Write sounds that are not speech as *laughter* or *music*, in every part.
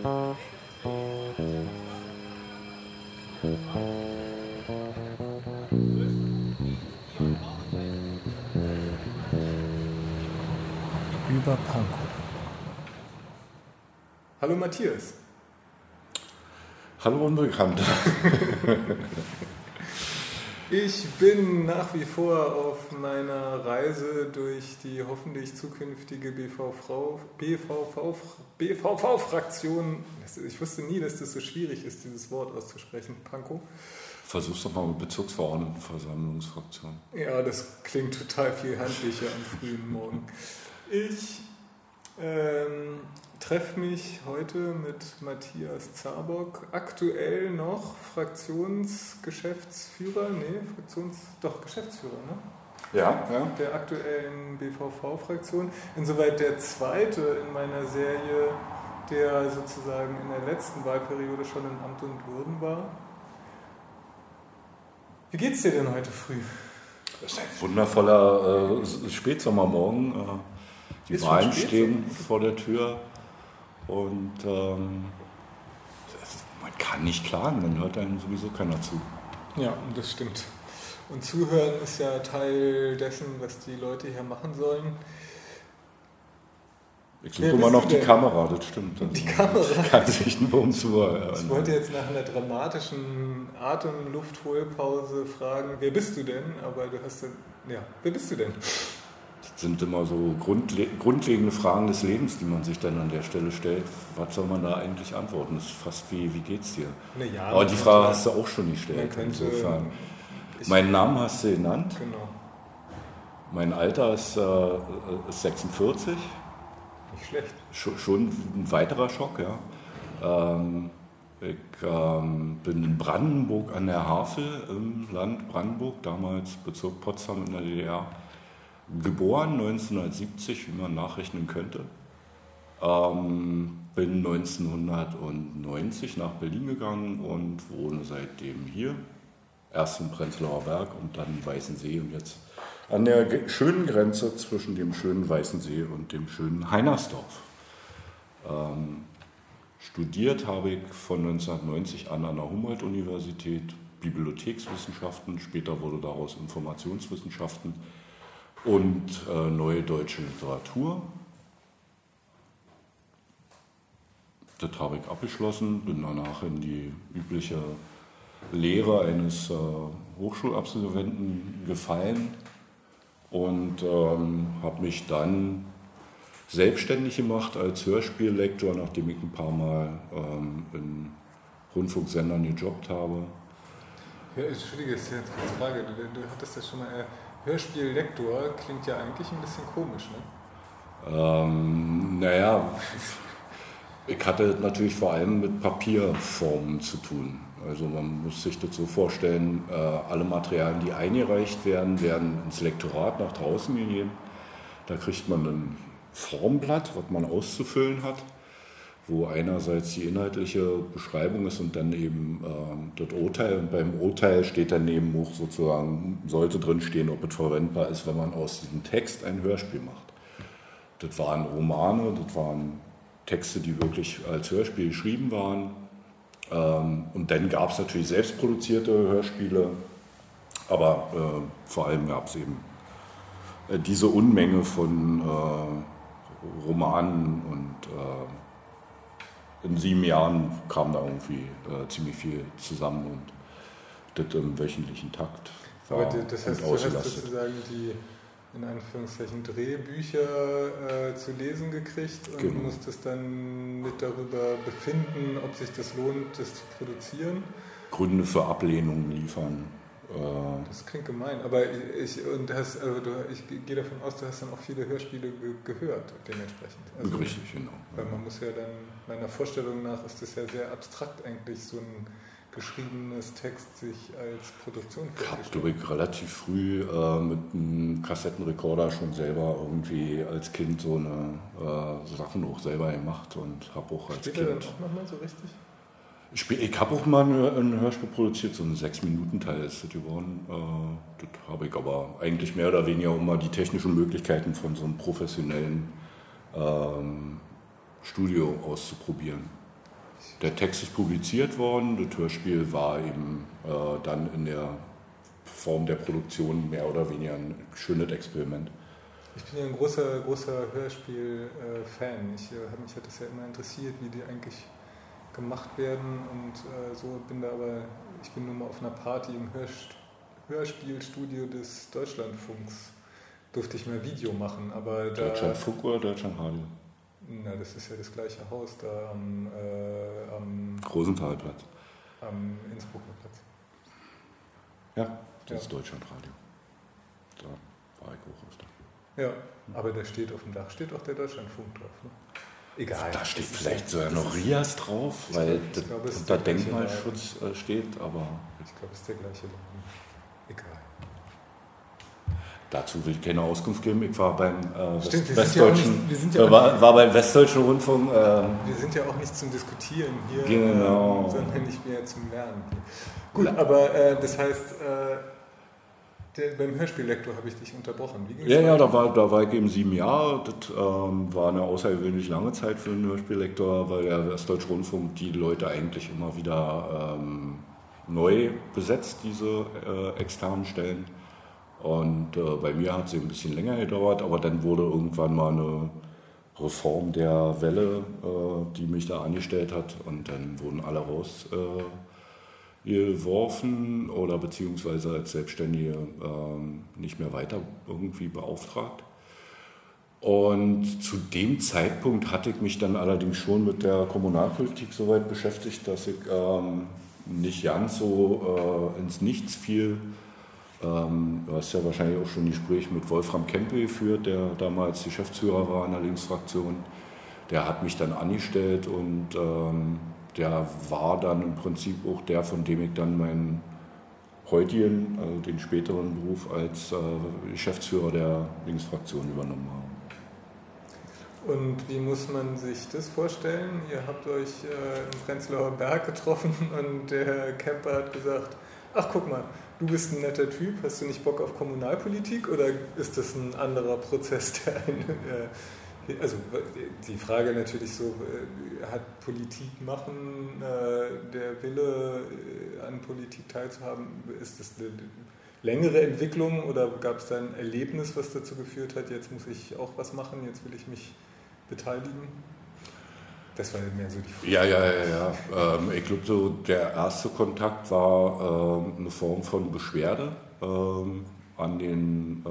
Über Pankow. Hallo Matthias. Hallo Unbekannte. *laughs* Ich bin nach wie vor auf meiner Reise durch die hoffentlich zukünftige BVV-Fraktion. Ich wusste nie, dass das so schwierig ist, dieses Wort auszusprechen. Pankow. Versuch's doch mal mit Bezirksverordnetenversammlungsfraktion. Ja, das klingt total viel handlicher am frühen Morgen. Ich ähm, treffe mich heute mit Matthias Zabock, aktuell noch Fraktionsgeschäftsführer, nee, Fraktions, doch Geschäftsführer, ne? Ja, ja. Der aktuellen BVV-Fraktion. Insoweit der zweite in meiner Serie, der sozusagen in der letzten Wahlperiode schon in Amt und Würden war. Wie geht's dir denn heute früh? Es ist ein wundervoller äh, Spätsommermorgen. Äh, die Wahlen stehen vor der Tür und ähm, man kann nicht klagen, dann hört einem sowieso keiner zu. Ja, das stimmt. Und zuhören ist ja Teil dessen, was die Leute hier machen sollen. Ich suche immer noch die denn? Kamera, das stimmt. Also, Die Kamera? Ich kann sich nur um zuhören. Ich wollte jetzt nach einer dramatischen Atem-Luftholpause fragen, wer bist du denn? Aber du hast dann, ja, wer bist du denn? Sind immer so grundle grundlegende Fragen des Lebens, die man sich dann an der Stelle stellt. Was soll man da eigentlich antworten? Das ist fast wie, wie geht's dir? Ja, Aber die Frage hast du auch schon gestellt. könnte- Insofern. Meinen Namen hast du genannt. Genau, Mein Alter ist, äh, ist 46. nicht schlecht. Schon, schon ein weiterer Schock, ja. Ähm, ich ähm, bin in Brandenburg an der Havel im Land Brandenburg, damals Bezirk Potsdam in der DDR, geboren 1970, wie man nachrechnen könnte. Ähm, bin 1990 nach Berlin gegangen und wohne seitdem hier. Erst im Prenzlauer Berg und dann in Weißensee und jetzt an der schönen Grenze zwischen dem schönen Weißensee und dem schönen Heinersdorf. Ähm, studiert habe ich von 1990 an an der Humboldt-Universität Bibliothekswissenschaften, später wurde daraus Informationswissenschaften und äh, neue deutsche Literatur. Das habe ich abgeschlossen, bin danach in die übliche Lehre eines äh, Hochschulabsolventen gefallen und ähm, habe mich dann selbstständig gemacht als Hörspiellektor, nachdem ich ein paar Mal ähm, in Rundfunksendern gejobbt habe. Ja, Entschuldige, jetzt eine Frage. Du, du hattest das schon mal. Hörspiel-Lektor klingt ja eigentlich ein bisschen komisch, ne? Ähm, naja, ich hatte natürlich vor allem mit Papierformen zu tun. Also man muss sich das so vorstellen, äh, alle Materialien, die eingereicht werden, werden ins Lektorat nach draußen gegeben. Da kriegt man ein Formblatt, was man auszufüllen hat, wo einerseits die inhaltliche Beschreibung ist und dann eben ähm, das Urteil. Und beim Urteil steht dann neben auch sozusagen, sollte drin stehen, ob es verwendbar ist, wenn man aus diesem Text ein Hörspiel macht. Das waren Romane, das waren Texte, die wirklich als Hörspiel geschrieben waren. Ähm, und dann gab es natürlich selbstproduzierte Hörspiele, aber äh, vor allem gab es eben äh, diese Unmenge von äh, Romanen und äh, in sieben Jahren kam da irgendwie äh, ziemlich viel zusammen und das im wöchentlichen Takt. Aber war du- das heißt, du hast sozusagen die in Anführungszeichen Drehbücher äh, zu lesen gekriegt und Genau. musstest dann mit darüber befinden, ob sich das lohnt, das zu produzieren. Gründe für Ablehnung liefern. Äh, Das klingt gemein, aber ich, und hast, also du, ich gehe davon aus, du hast dann auch viele Hörspiele ge gehört dementsprechend. Also, richtig, genau. Weil man muss ja dann, meiner Vorstellung nach ist das ja sehr abstrakt eigentlich, so ein geschriebenes Text sich als Produktion Ich habe, vorzustellen. glaube ich, relativ früh äh, mit einem Kassettenrekorder schon selber irgendwie als Kind so eine äh, Sachen auch selber gemacht und habe auch als Spielt er dann Kind. auch nochmal so richtig? Ich, habe auch mal ein, Hörspiel produziert, so ein Sechs-Minuten-Teil ist das geworden. Äh, das habe ich aber eigentlich mehr oder weniger, um mal die technischen Möglichkeiten von so einem professionellen ähm, Studio auszuprobieren. Der Text ist publiziert worden, das Hörspiel war eben äh, dann in der Form der Produktion mehr oder weniger ein schönes Experiment. Ich bin ja ein großer, großer Hörspiel-Fan. Ich, äh, mich hat das ja immer interessiert, wie die eigentlich gemacht werden und äh, so bin da aber, ich bin nur mal auf einer Party im Hörst Hörspielstudio des Deutschlandfunks. Durfte ich mal Video machen, aber da, Deutschlandfunk oder Deutschlandradio? Na, das ist ja das gleiche Haus da am, äh, am Rosenthalplatz. Am Innsbrucker Platz. Ja, das ja. ist Deutschlandradio. Da war ich auch öfter. Ja, aber da steht auf dem Dach steht auch der Deutschlandfunk drauf. Ne? Egal. Da steht vielleicht sogar noch Rias drauf, weil ich glaub, Denkmalschutz Laden. Äh, steht, aber. Ich glaube, es ist der gleiche Laden. Egal. Dazu will ich keine Auskunft geben. Ich war beim äh, Stimmt, Westdeutschen, ja ja war, war, beim Westdeutschen Rundfunk. Äh, wir sind ja auch nicht zum Diskutieren hier, genau. äh, sondern nicht mehr zum Lernen. Gut, aber äh, das heißt, äh, der, beim Hörspiellektor habe ich dich unterbrochen. ja, ja, da war, da war ich eben sieben Jahre. Das ähm, war eine außergewöhnlich lange Zeit für einen Hörspiellektor, weil der Westdeutsche Rundfunk die Leute eigentlich immer wieder ähm, neu besetzt, diese äh, externen Stellen. Und äh, bei mir hat es ein bisschen länger gedauert, aber dann wurde irgendwann mal eine Reform der Welle, äh, die mich da angestellt hat. Und dann wurden alle raus äh, geworfen oder beziehungsweise als Selbstständige ähm, nicht mehr weiter irgendwie beauftragt. Und zu dem Zeitpunkt hatte ich mich dann allerdings schon mit der Kommunalpolitik so weit beschäftigt, dass ich ähm, nicht ganz so äh, ins Nichts fiel. Ähm, du hast ja wahrscheinlich auch schon ein Gespräch mit Wolfram Kempe geführt, der damals Geschäftsführer war in der Linksfraktion. Der hat mich dann angestellt und ähm, der war dann im Prinzip auch der, von dem ich dann meinen heutigen, also den späteren Beruf als äh, Geschäftsführer der Linksfraktion übernommen habe. Und wie muss man sich das vorstellen? Ihr habt euch äh, im Prenzlauer Berg getroffen *laughs* und der Camper hat gesagt, ach guck mal, du bist ein netter Typ, hast du nicht Bock auf Kommunalpolitik oder ist das ein anderer Prozess, *laughs* der einen äh, also die Frage natürlich so, äh, hat Politik machen, äh, der Wille äh, an Politik teilzuhaben, ist das eine längere Entwicklung oder gab es da ein Erlebnis, was dazu geführt hat, jetzt muss ich auch was machen, jetzt will ich mich beteiligen? Das war mehr so die Frage. Ja, ja, ja. ja. Ähm, ich glaube, so der erste Kontakt war ähm, eine Form von Beschwerde ähm, an den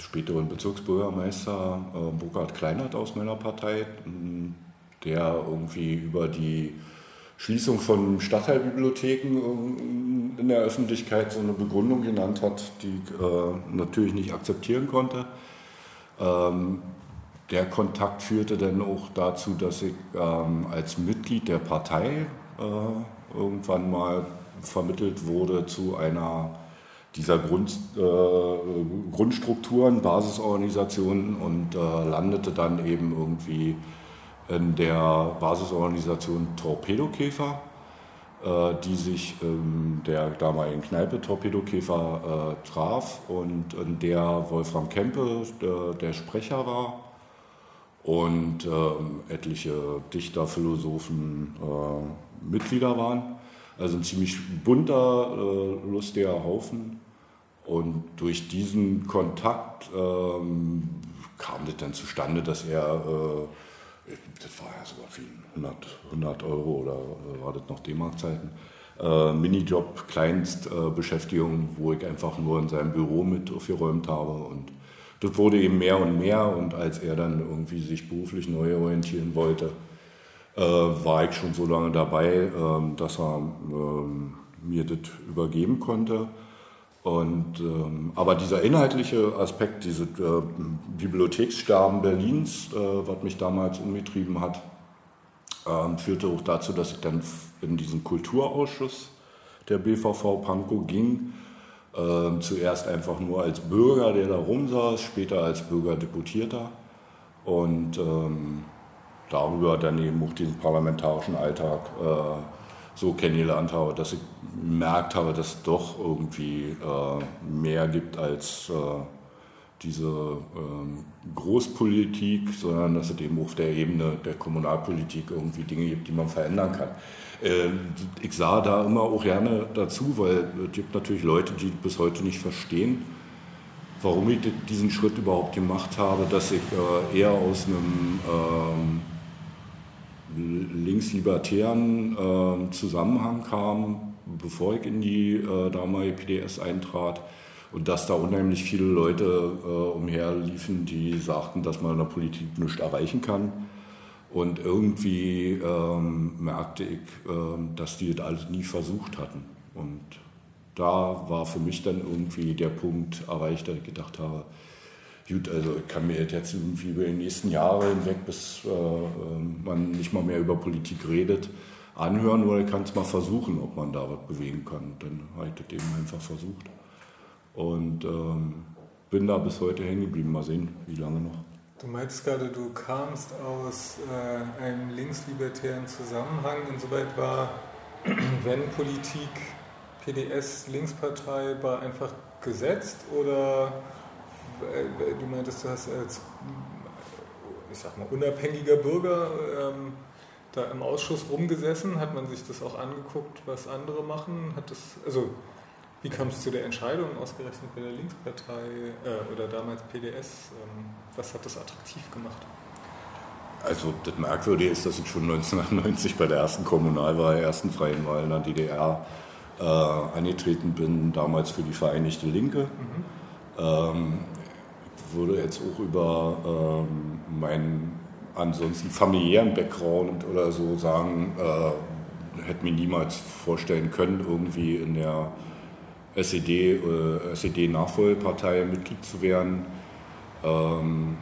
späteren Bezirksbürgermeister äh, Burkhard Kleinert aus meiner Partei, der irgendwie über die Schließung von Stadtteilbibliotheken äh, in der Öffentlichkeit so eine Begründung genannt hat, die ich äh, natürlich nicht akzeptieren konnte. Ähm, der Kontakt führte dann auch dazu, dass ich ähm, als Mitglied der Partei äh, irgendwann mal vermittelt wurde zu einer dieser Grund, äh, Grundstrukturen, Basisorganisationen und äh, landete dann eben irgendwie in der Basisorganisation Torpedokäfer, äh, die sich in der damaligen Kneipe Torpedokäfer äh, traf und in der Wolfram Kempe der Sprecher war und ähm, etliche Dichter, Philosophen äh, Mitglieder waren. Also ein ziemlich bunter, äh, lustiger Haufen. Und durch diesen Kontakt ähm, kam das dann zustande, dass er, äh, das war ja sogar viel, 100, 100 Euro oder äh, war das noch D-Mark-Zeiten, äh, Minijob, Kleinstbeschäftigung, wo ich einfach nur in seinem Büro mit aufgeräumt habe. Und das wurde eben mehr und mehr. Und als er dann irgendwie sich beruflich neu orientieren wollte, äh, war ich schon so lange dabei, ähm, dass er ähm, mir das übergeben konnte. Und, ähm, aber dieser inhaltliche Aspekt, dieses äh, Bibliothekssterben Berlins, äh, was mich damals umgetrieben hat, äh, führte auch dazu, dass ich dann in diesen Kulturausschuss der BVV Pankow ging. Äh, zuerst einfach nur als Bürger, der da rumsaß, später als Bürgerdeputierter. Und ähm, darüber dann eben auch diesen parlamentarischen Alltag äh, so kennengelernt habe, dass ich gemerkt habe, dass es doch irgendwie äh, mehr gibt als äh, diese ähm, Großpolitik, sondern dass es eben auf der Ebene der Kommunalpolitik irgendwie Dinge gibt, die man verändern kann. Äh, ich sah da immer auch gerne dazu, weil es gibt natürlich Leute, die bis heute nicht verstehen, warum ich diesen Schritt überhaupt gemacht habe, dass ich äh, eher aus einem ähm, linkslibertären äh, Zusammenhang kam, bevor ich in die äh, damalige PDS eintrat und dass da unheimlich viele Leute äh, umherliefen, die sagten, dass man in der Politik nichts erreichen kann. Und irgendwie ähm, merkte ich, ähm, dass die das alles nie versucht hatten. Und da war für mich dann irgendwie der Punkt erreicht, dass ich gedacht habe, gut, also ich kann mir jetzt irgendwie über die nächsten Jahre hinweg, bis äh, ähm, man nicht mal mehr über Politik redet, anhören oder ich kann es mal versuchen, ob man da was bewegen kann. Dann habe ich das eben einfach versucht. Und ähm, bin da bis heute hängen geblieben. Mal sehen, wie lange noch. Du meinst gerade, du kamst aus äh, einem linkslibertären Zusammenhang. Insoweit war, *clears throat* wenn Politik, PDS, Linkspartei, war einfach gesetzt oder du meintest, du hast als ich sag mal, unabhängiger Bürger ähm, da im Ausschuss rumgesessen, hat man sich das auch angeguckt, was andere machen? Hat das, also wie kam es zu der Entscheidung, ausgerechnet bei der Linkspartei äh, oder damals PDS? Ähm, was hat das attraktiv gemacht? Also das Merkwürdige ist, dass ich schon 1990 bei der ersten Kommunalwahl, der ersten freien Wahl in der DDR äh, angetreten bin, damals für die Vereinigte Linke. Mhm. Ähm, würde jetzt auch über ähm, meinen ansonsten familiären Background oder so sagen, äh, hätte mir niemals vorstellen können, irgendwie in der SED, äh, SED-Nachfolgepartei Mitglied zu werden. Ähm,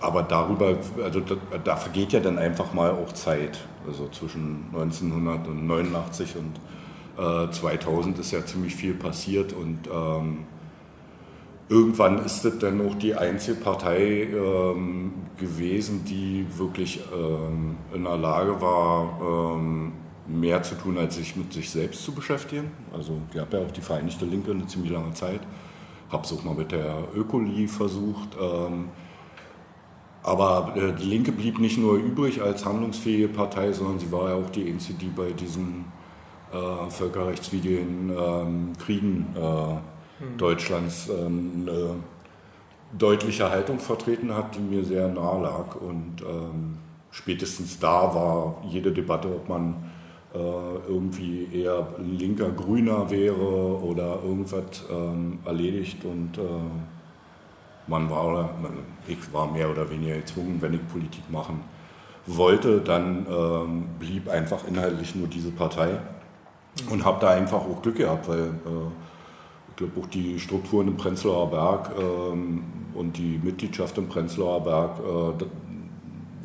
aber darüber, also da, da, vergeht ja dann einfach mal auch Zeit. Also zwischen 1989 und äh, 2000 ist ja ziemlich viel passiert und ähm, irgendwann ist es dann auch die Einzelpartei ähm, gewesen, die wirklich ähm, in der Lage war, ähm, mehr zu tun, als sich mit sich selbst zu beschäftigen. Also ich habe ja auch die Vereinigte Linke eine ziemlich lange Zeit, habe es auch mal mit der Ökoli versucht. Ähm, aber äh, die Linke blieb nicht nur übrig als handlungsfähige Partei, sondern sie war ja auch die einzige, die bei diesen äh, völkerrechtswidrigen ähm, Kriegen äh, hm. Deutschlands ähm, eine deutliche Haltung vertreten hat, die mir sehr nahe lag. Und ähm, spätestens da war jede Debatte, ob man äh, irgendwie eher linker Grüner wäre oder irgendwas ähm, erledigt und äh, man war, ich war mehr oder weniger gezwungen, wenn ich Politik machen wollte, dann ähm, blieb einfach inhaltlich nur diese Partei und habe da einfach auch Glück gehabt, weil äh, ich glaube auch die Strukturen im Prenzlauer Berg ähm, und die Mitgliedschaft im Prenzlauer Berg äh,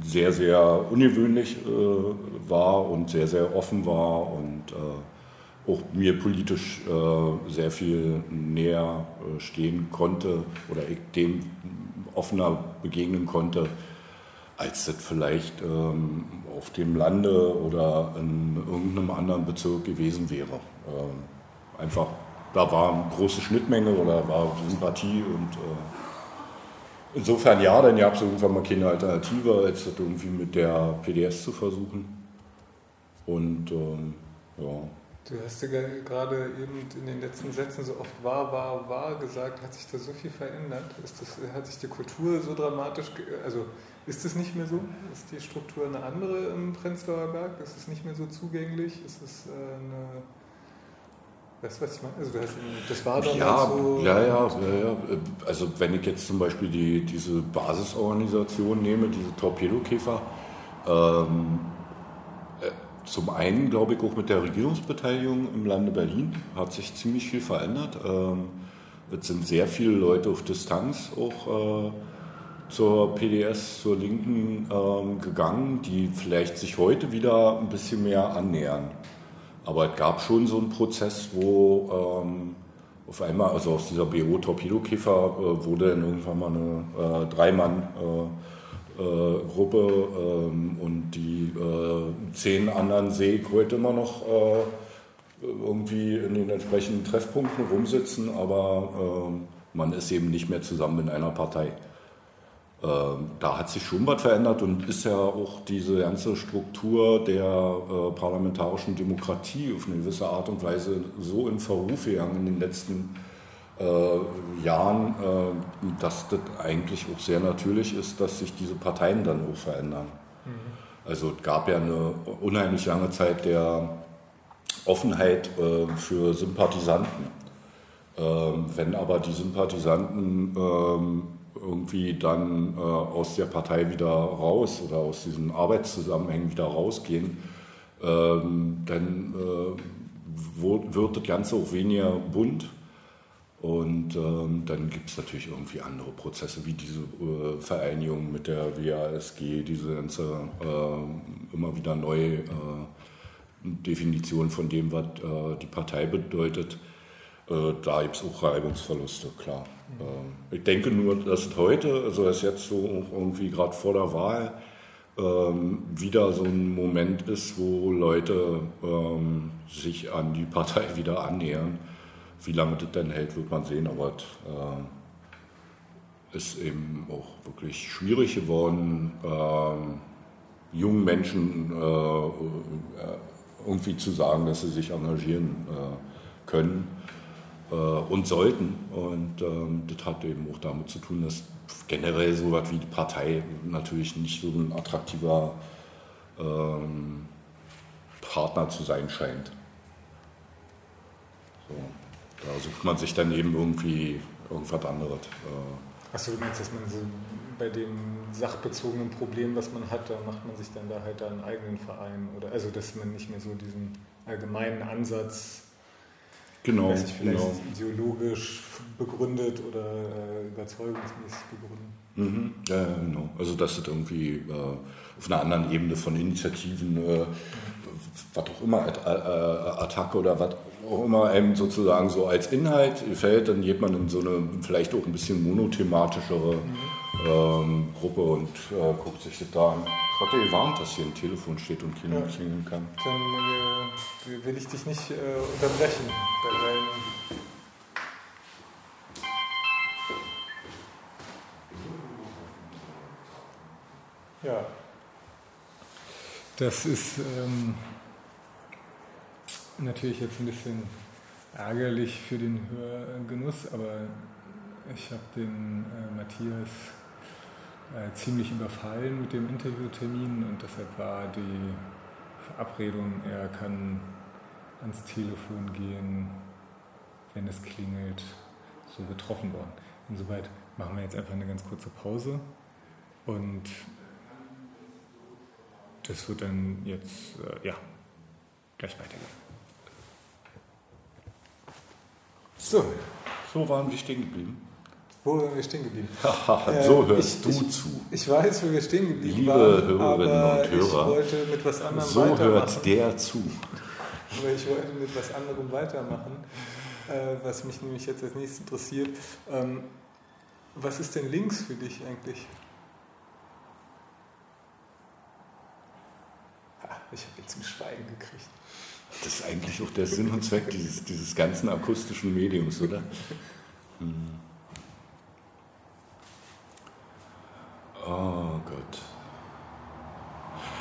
sehr, sehr ungewöhnlich äh, war und sehr, sehr offen war und äh, auch mir politisch äh, sehr viel näher äh, stehen konnte oder ich dem offener begegnen konnte, als das vielleicht ähm, auf dem Lande oder in irgendeinem anderen Bezirk gewesen wäre. Ähm, einfach, da war eine große Schnittmenge oder war Sympathie und äh, Insofern ja, dann gab es irgendwann mal keine Alternative, als das irgendwie mit der PDS zu versuchen. Und ähm, ja. Du hast ja gerade eben in den letzten Sätzen so oft war, war, war gesagt. Hat sich da so viel verändert? Ist das, hat sich die Kultur so dramatisch, also ist es nicht mehr so? Ist die Struktur eine andere im Prenzlauer Berg? Ist es nicht mehr so zugänglich? Ist es äh, eine Weißt du, was ich meine? Also das, das war doch ja, so. Ja, ja, ja, ja. Also wenn ich jetzt zum Beispiel die, diese Basisorganisation nehme, diese Torpedokäfer, ähm, äh, zum einen glaube ich auch mit der Regierungsbeteiligung im Lande Berlin hat sich ziemlich viel verändert. Ähm, es sind sehr viele Leute auf Distanz auch äh, zur PDS, zur Linken ähm, gegangen, die vielleicht sich heute wieder ein bisschen mehr annähern. Aber es gab schon so einen Prozess, wo ähm, auf einmal, also aus dieser BO Torpedokäfer äh, wurde dann irgendwann mal eine äh, Dreimann-Gruppe äh, ähm, und die äh, zehn anderen heute immer noch äh, irgendwie in den entsprechenden Treffpunkten rumsitzen, aber ähm, Man ist eben nicht mehr zusammen in einer Partei. Ähm, da hat sich schon was verändert und ist ja auch diese ganze Struktur der äh, parlamentarischen Demokratie auf eine gewisse Art und Weise so in Verruf gegangen in den letzten äh, Jahren, äh, dass das eigentlich auch sehr natürlich ist, dass sich diese Parteien dann auch verändern. Mhm. Also es gab ja eine unheimlich lange Zeit der Offenheit äh, für Sympathisanten. Ähm, wenn aber die Sympathisanten ähm, irgendwie dann äh, aus der Partei wieder raus oder aus diesen Arbeitszusammenhängen wieder rausgehen, ähm, dann äh, wird das Ganze auch weniger bunt. Und ähm, dann gibt es natürlich irgendwie andere Prozesse, wie diese äh, Vereinigung mit der WASG, diese ganze äh, immer wieder neue äh, Definition von dem, was äh, die Partei bedeutet. Da gibt es auch Reibungsverluste, klar. Mhm. ich denke nur, dass heute, also dass jetzt so irgendwie gerade vor der Wahl, ähm, wieder so ein Moment ist, wo Leute ähm, sich an die Partei *laughs* wieder annähern. Wie lange das denn hält, wird man sehen, aber es äh, ist eben auch wirklich schwierig geworden, ähm, jungen Menschen äh, irgendwie zu sagen, dass sie sich engagieren können äh, und sollten. Und ähm, das hat eben auch damit zu tun, dass generell so was wie die Partei natürlich nicht so ein attraktiver ähm, Partner zu sein scheint. So, da sucht man sich dann eben irgendwie irgendwas anderes. Äh. Achso, du meinst, dass man so bei dem sachbezogenen Problem, was man hat, da macht man sich dann da halt einen eigenen Verein oder also dass man nicht mehr so diesen allgemeinen Ansatz Genau, weiß ich, vielleicht genau. ideologisch begründet oder äh, überzeugungsmäßig begründet. Mhm. Ja, genau. Also dass es irgendwie äh, auf einer anderen Ebene von Initiativen, äh, was auch immer, äh, Attacke oder was auch immer einem sozusagen so als Inhalt gefällt, dann geht man in so eine vielleicht auch ein bisschen monothematischere mhm. Ähm, Gruppe und äh, guckt sich das da an. Ich hatte gewarnt, dass hier ein Telefon steht und Kinder ja. klingeln kann. Dann äh, will ich dich nicht äh, unterbrechen bei deinen Ja. Das ist ähm, natürlich jetzt ein bisschen ärgerlich für den Hörgenuss, aber ich habe den äh, Matthias äh, ziemlich überfallen mit dem Interviewtermin und deshalb war die Verabredung, er kann ans Telefon gehen, wenn es klingelt, so getroffen worden. Insoweit machen wir jetzt einfach eine ganz kurze Pause und das wird dann jetzt äh, ja, gleich weitergehen. So, so waren wir stehen geblieben. Wo waren wir stehen geblieben? *laughs* so äh, hörst ich, du ich, zu. Ich weiß, wo wir stehen geblieben Liebe waren. Liebe Hörerinnen und Hörer, ich wollte mit was anderem so hört der zu. Aber ich wollte mit was anderem weitermachen, äh, was mich nämlich jetzt als nächstes interessiert. Ähm, was ist denn links für dich eigentlich? Ich habe jetzt ein Schweigen gekriegt. Das ist eigentlich auch der Sinn und Zweck dieses, dieses ganzen akustischen Mediums, oder? *laughs* Hm. Oh Gott.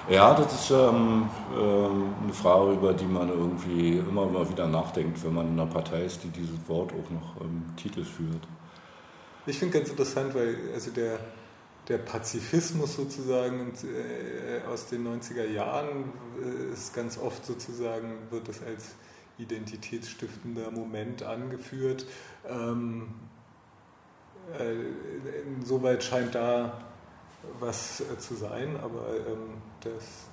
Ja, das ist ähm, ähm, eine Frage, über die man irgendwie immer mal wieder nachdenkt, wenn man in einer Partei ist, die dieses Wort auch noch im Titel führt. Ich finde ganz interessant, weil also der, der Pazifismus sozusagen äh, aus den 90er Jahren äh, ist ganz oft sozusagen, wird das als identitätsstiftender Moment angeführt. Ähm, äh, insoweit scheint da was zu sein, aber ähm, das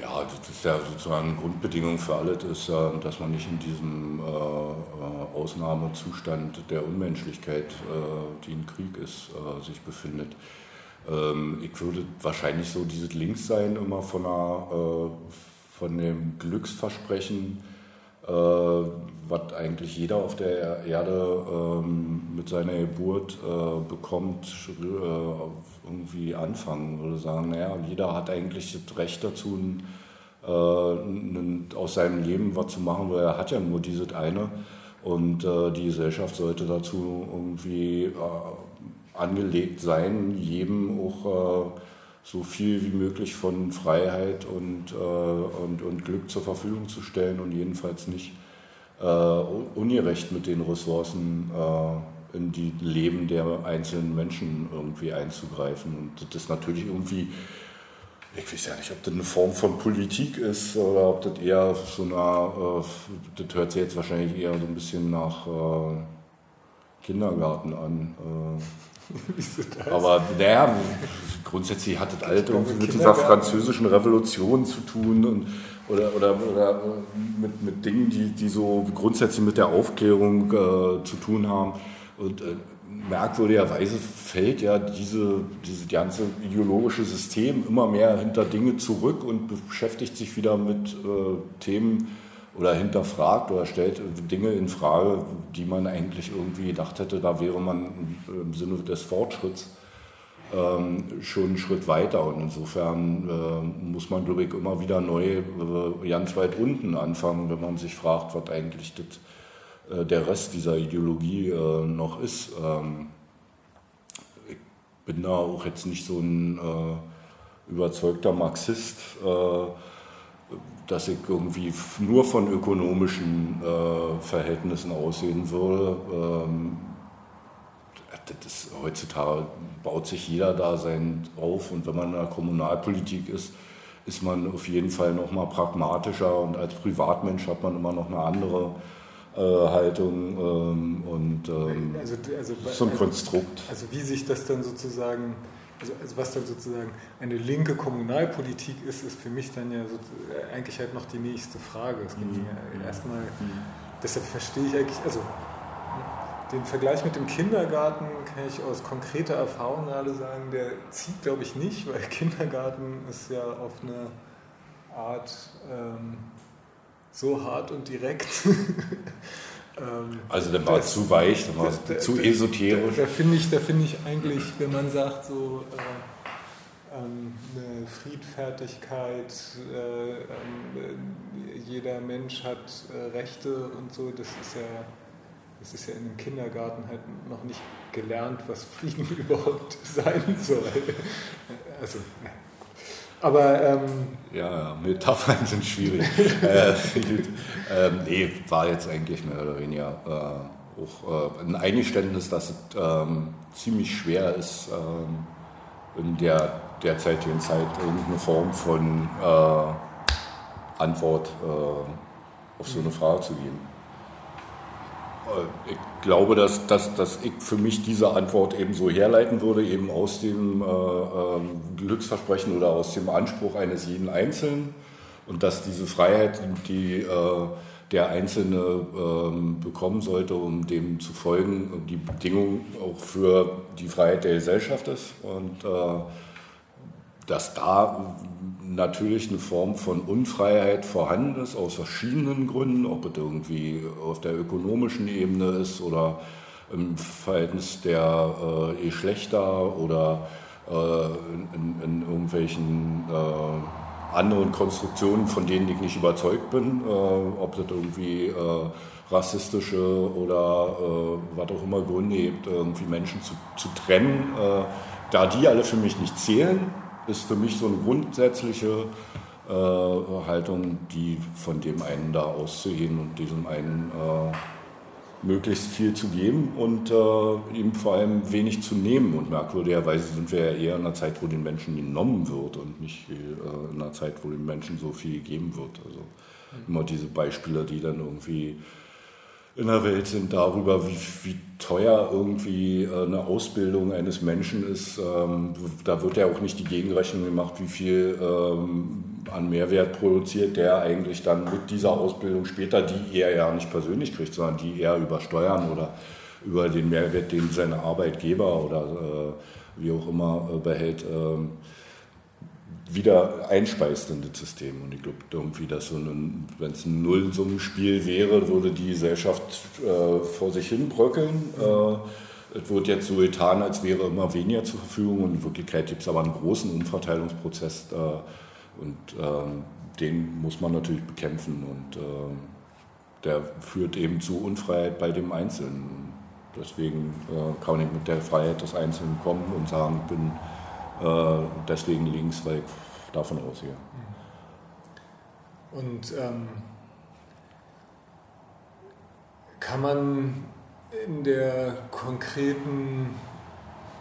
ja, das ist ja sozusagen Grundbedingung für alles, ist, dass man nicht in diesem äh, äh, Ausnahmezustand der Unmenschlichkeit, äh, die ein Krieg ist, sich befindet. Ähm, ich würde wahrscheinlich so dieses Linkssein immer von, einer, von dem Glücksversprechen, was eigentlich jeder auf der Erde ähm, mit seiner Geburt bekommt, irgendwie anfangen würde, sagen, naja, jeder hat eigentlich das Recht dazu, ein, äh, ein, aus seinem Leben was zu machen, weil er hat ja nur dieses eine. Und äh, die Gesellschaft sollte dazu irgendwie äh, angelegt sein, jedem auch äh, so viel wie möglich von Freiheit und, äh, und, und Glück zur Verfügung zu stellen und jedenfalls nicht äh, ungerecht mit den Ressourcen äh, in die Leben der einzelnen Menschen irgendwie einzugreifen. Und das ist natürlich irgendwie, ich weiß ja nicht, ob das eine Form von Politik ist oder ob das eher so eine, äh, das hört sich jetzt wahrscheinlich eher so ein bisschen nach äh, Kindergarten an. Äh. Aber naja, grundsätzlich hat das alles irgendwie mit dieser französischen Revolution zu tun und, oder, oder, oder mit, mit Dingen, die, die so grundsätzlich mit der Aufklärung äh, zu tun haben. Und äh, merkwürdigerweise fällt ja diese, dieses ganze ideologische System immer mehr hinter Dinge zurück und beschäftigt sich wieder mit äh, Themen, oder hinterfragt oder stellt Dinge in Frage, die man eigentlich irgendwie gedacht hätte, da wäre man im Sinne des Fortschritts ähm, schon einen Schritt weiter. Und insofern äh, muss man, glaube ich, immer wieder neu äh, ganz weit unten anfangen, wenn man sich fragt, was eigentlich das, äh, der Rest dieser Ideologie äh, noch ist. Ähm, ich bin da auch jetzt nicht so ein äh, überzeugter Marxist äh, dass ich irgendwie nur von ökonomischen Verhältnissen aussehen würde. Ähm, ist, heutzutage baut sich jeder da sein auf und wenn man in der Kommunalpolitik ist, ist man auf jeden Fall noch mal pragmatischer und als Privatmensch hat man immer noch eine andere äh, Haltung ähm, und ähm, also, also, so ein also, Konstrukt. Also wie sich das dann sozusagen also, also, was dann sozusagen eine linke Kommunalpolitik ist, ist für mich dann ja so, äh, eigentlich halt noch die nächste Frage. Es geht mhm. ja erstmal, mhm. deshalb verstehe ich eigentlich, also den Vergleich mit dem Kindergarten kann ich aus konkreter Erfahrung gerade sagen, der zieht glaube ich nicht, weil *laughs* Kindergarten ist ja auf eine Art ähm, so hart und direkt. *laughs* Ähm, also der war das, zu weich, der war da, zu esoterisch. Da, finde ich, find ich eigentlich, wenn man sagt, so äh, ähm, eine Friedfertigkeit, äh, äh, jeder Mensch hat äh, Rechte und so, das ist ja das ist ja in dem Kindergarten halt noch nicht gelernt, was Frieden *laughs* überhaupt sein soll. Also, aber. Ähm, ja, Metaphern *laughs* sind schwierig. äh, *laughs* ähm, nee, war jetzt eigentlich mehr oder weniger äh, auch äh, ein Eingeständnis, dass es ähm, ziemlich schwer ist, ähm, in der derzeitigen Zeit irgendeine Form von äh, Antwort äh, auf so eine Frage zu geben. Äh, ich glaube, dass, dass, dass ich für mich diese Antwort eben so herleiten würde, eben aus dem äh, ähm, Glücksversprechen oder aus dem Anspruch eines jeden Einzelnen. Und dass diese Freiheit, die äh, der Einzelne äh, bekommen sollte, um dem zu folgen, die Bedingung auch für die Freiheit der Gesellschaft ist. Und äh, dass da natürlich eine Form von Unfreiheit vorhanden ist, aus verschiedenen Gründen, ob es irgendwie auf der ökonomischen Ebene ist oder im Verhältnis der äh, Geschlechter oder äh, in, in, irgendwelchen äh, anderen Konstruktionen, von denen ich nicht überzeugt bin, äh, ob das irgendwie äh, rassistische oder äh, was auch immer Gründe gibt, irgendwie Menschen zu, zu trennen, da die alle für mich nicht zählen ist für mich so eine grundsätzliche äh, Haltung, die von dem einen da auszugehen und diesem einen äh, möglichst viel zu geben und äh, ihm vor allem wenig zu nehmen. Und merkwürdigerweise sind wir ja eher in einer Zeit, wo den Menschen genommen wird und nicht äh, in einer Zeit, wo den Menschen so viel gegeben wird. Also immer diese Beispiele, die dann irgendwie in der Welt sind darüber, wie, wie teuer irgendwie äh, eine Ausbildung eines Menschen ist. Ähm, da wird ja auch nicht die Gegenrechnung gemacht, wie viel ähm, an Mehrwert produziert der eigentlich dann mit dieser Ausbildung später, die er ja nicht persönlich kriegt, sondern die er über Steuern oder über den Mehrwert, den seine Arbeitgeber oder äh, wie auch immer äh, behält ähm, wieder einspeist in das System. Und ich glaube irgendwie, dass so wenn es ein Nullsummenspiel wäre, würde die Gesellschaft äh, vor sich hin bröckeln. Äh, es wird jetzt so getan, als wäre immer weniger zur Verfügung und in Wirklichkeit gibt es aber einen großen Umverteilungsprozess äh, und ähm, den muss man natürlich bekämpfen und ähm, der führt eben zu Unfreiheit bei dem Einzelnen. Deswegen äh, kann man mit der Freiheit des Einzelnen kommen und sagen, ich bin deswegen links, weil ich davon ausgehe. Und ähm, kann man in der konkreten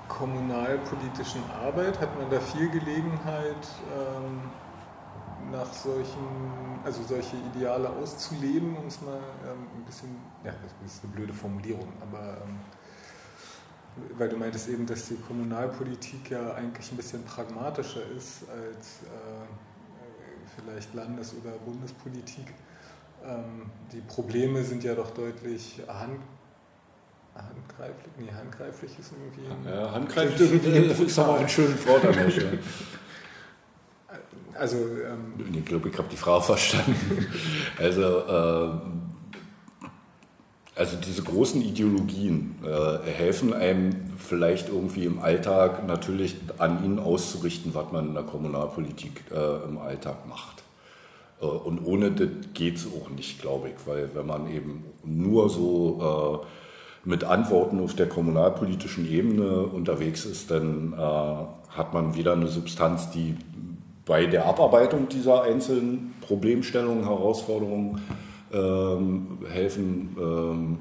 kommunalpolitischen Arbeit, hat man da viel Gelegenheit, ähm, nach solchen, also solche Ideale auszuleben, um es mal ähm, ein bisschen, ja, das ist eine blöde Formulierung, aber ähm, weil du meintest eben, dass die Kommunalpolitik ja eigentlich ein bisschen pragmatischer ist als äh, vielleicht Landes- oder Bundespolitik. Ähm, die Probleme sind ja doch deutlich hand, handgreiflich, nee, handgreiflich ist irgendwie. Ja, handgreiflich irgendwie ist aber ein schönes Wort an der Stelle. Also, ähm, ich glaube, ich habe die Frage verstanden. also, äh, also diese großen Ideologien äh, helfen einem vielleicht irgendwie im Alltag natürlich an ihnen auszurichten, was man in der Kommunalpolitik äh, im Alltag macht. Äh, und ohne das geht es auch nicht, glaube ich, weil wenn man eben nur so äh, mit Antworten auf der kommunalpolitischen Ebene unterwegs ist, dann äh, hat man wieder eine Substanz, die bei der Abarbeitung dieser einzelnen Problemstellungen, Herausforderungen ähm, helfen, ähm,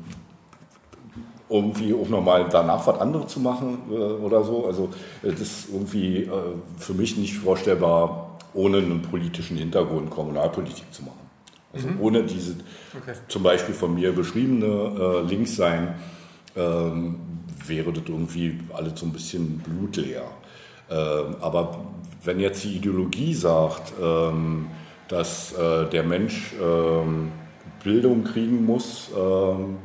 irgendwie auch nochmal danach was anderes zu machen äh, oder so. Also das ist irgendwie äh, für mich nicht vorstellbar, ohne einen politischen Hintergrund Kommunalpolitik zu machen. Also mhm. ohne diese okay. zum Beispiel von mir beschriebene äh, Linkssein ähm, wäre das irgendwie alles so ein bisschen blutleer. Ähm, aber wenn jetzt die Ideologie sagt, ähm, dass äh, der Mensch ähm, Bildung kriegen muss, ähm,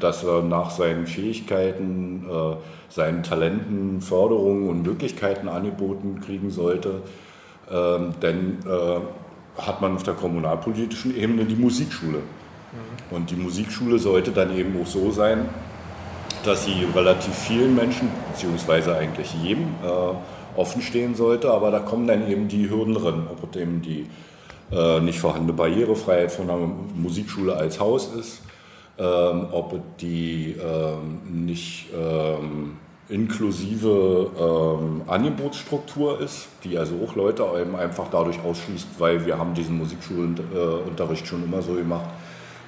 dass er nach seinen Fähigkeiten, äh, seinen Talenten Förderungen und Möglichkeiten angeboten kriegen sollte, ähm, dann äh, hat man auf der kommunalpolitischen Ebene die Musikschule. Mhm. Und die Musikschule sollte dann eben auch so sein, dass sie relativ vielen Menschen, beziehungsweise eigentlich jedem, äh, offen stehen sollte, aber da kommen dann eben die Hürden drin, ob eben die äh, nicht vorhandene Barrierefreiheit von einer Musikschule als Haus ist, ähm, ob die ähm, nicht ähm, inklusive ähm, Angebotsstruktur ist, die also auch Leute eben einfach dadurch ausschließt, weil wir haben diesen Musikschulunterricht schon immer so gemacht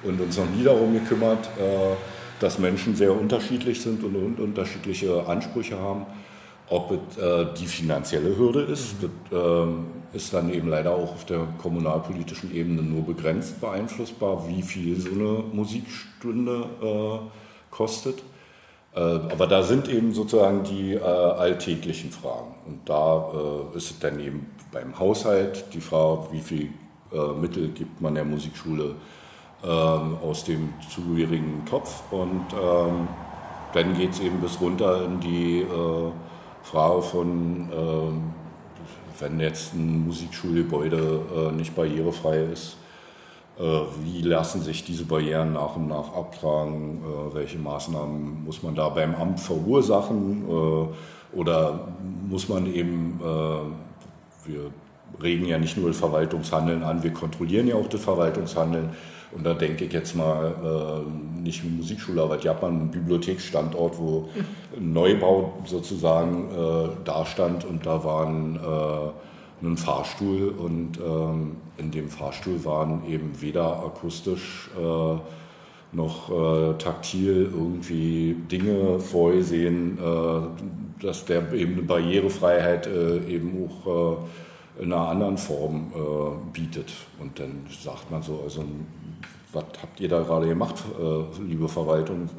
und uns noch nie darum gekümmert, äh, dass Menschen sehr unterschiedlich sind und unterschiedliche Ansprüche haben. Ob es äh, die finanzielle Hürde ist, mhm. das äh, ist dann eben leider auch auf der kommunalpolitischen Ebene nur begrenzt beeinflussbar, wie viel so eine Musikstunde äh, kostet. Äh, aber da sind eben sozusagen die äh, alltäglichen Fragen. Und da äh, ist es dann eben beim Haushalt die Frage, wie viel Mittel gibt man der Musikschule ähm, aus dem zugehörigen Topf. Und ähm, dann geht es eben bis runter in die Frage von, ähm, wenn jetzt ein Musikschulgebäude nicht barrierefrei ist, äh, wie lassen sich diese Barrieren nach und nach abtragen? Äh, welche Maßnahmen muss man da beim Amt verursachen? Äh, oder muss man eben, wir regen ja nicht nur das Verwaltungshandeln an, wir kontrollieren ja auch das Verwaltungshandeln. Und da denke ich jetzt mal nicht wie Musikschule, aber die hat man einen Bibliotheksstandort, wo ein Neubau sozusagen dastand und da waren einen Fahrstuhl. Und ähm, in dem Fahrstuhl waren eben weder akustisch äh, noch äh, taktil irgendwie Dinge vorgesehen, äh, dass der eben eine Barrierefreiheit äh, eben auch äh, in einer anderen Form äh, bietet. Und dann sagt man so, also was habt ihr da gerade gemacht, liebe Verwaltung?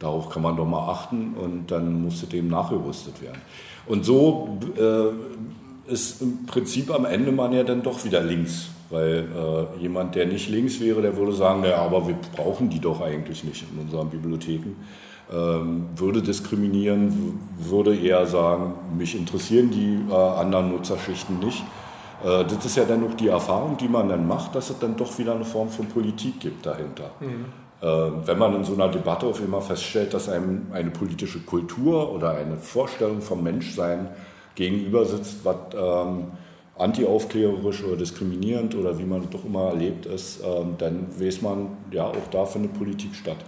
darauf kann man doch mal achten und dann musste dem nachgerüstet werden. Und so ist im Prinzip am Ende man ja dann doch wieder links. Weil äh, jemand, der nicht links wäre, der würde sagen, naja, aber wir brauchen die doch eigentlich nicht in unseren Bibliotheken. Ähm, würde diskriminieren, würde eher sagen, mich interessieren die äh, anderen Nutzerschichten nicht. Äh, das ist ja dann noch die Erfahrung, die man dann macht, dass es dann doch wieder eine Form von Politik gibt dahinter. Mhm. Äh, wenn man in so einer Debatte auf einmal feststellt, dass einem eine politische Kultur oder eine Vorstellung vom Menschsein gegenüber sitzt, was ähm, antiaufklärerisch oder diskriminierend oder wie man es doch immer erlebt ist, ähm, dann weiß man, ja, auch da findet Politik statt.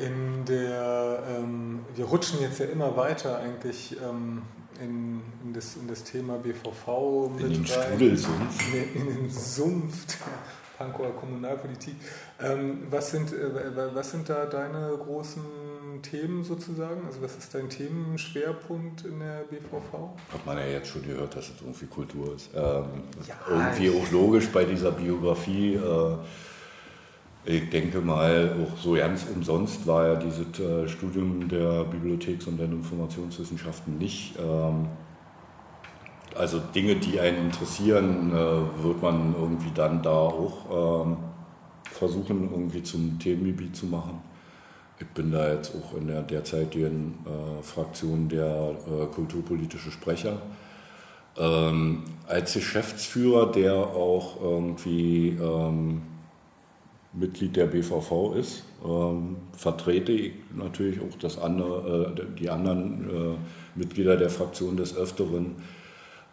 In der, ähm, wir rutschen jetzt ja immer weiter eigentlich ähm, in, in, das, in das Thema BVV mit in den. Strudelsumpf. In, in den Sumpf der Pankower Kommunalpolitik. Ähm, was, sind, äh, was sind da deine großen Themen sozusagen? Also was ist dein Themenschwerpunkt in der BVV? Hat man ja jetzt schon gehört, dass es irgendwie Kultur ist. Ähm, ja, irgendwie auch logisch bei dieser Biografie. Äh, ich denke mal, auch so ganz umsonst war ja dieses äh, Studium der Bibliotheks- und der Informationswissenschaften nicht. Ähm, also Dinge, die einen interessieren, äh, wird man irgendwie dann da auch ähm, versuchen, irgendwie zum Themengebiet zu machen. Ich bin da jetzt auch in der derzeitigen äh, Fraktion der kulturpolitische Sprecher. Ähm, als Geschäftsführer, der auch irgendwie Mitglied der BVV ist, ähm, vertrete ich natürlich auch das andere, äh, die anderen äh, Mitglieder der Fraktion des Öfteren.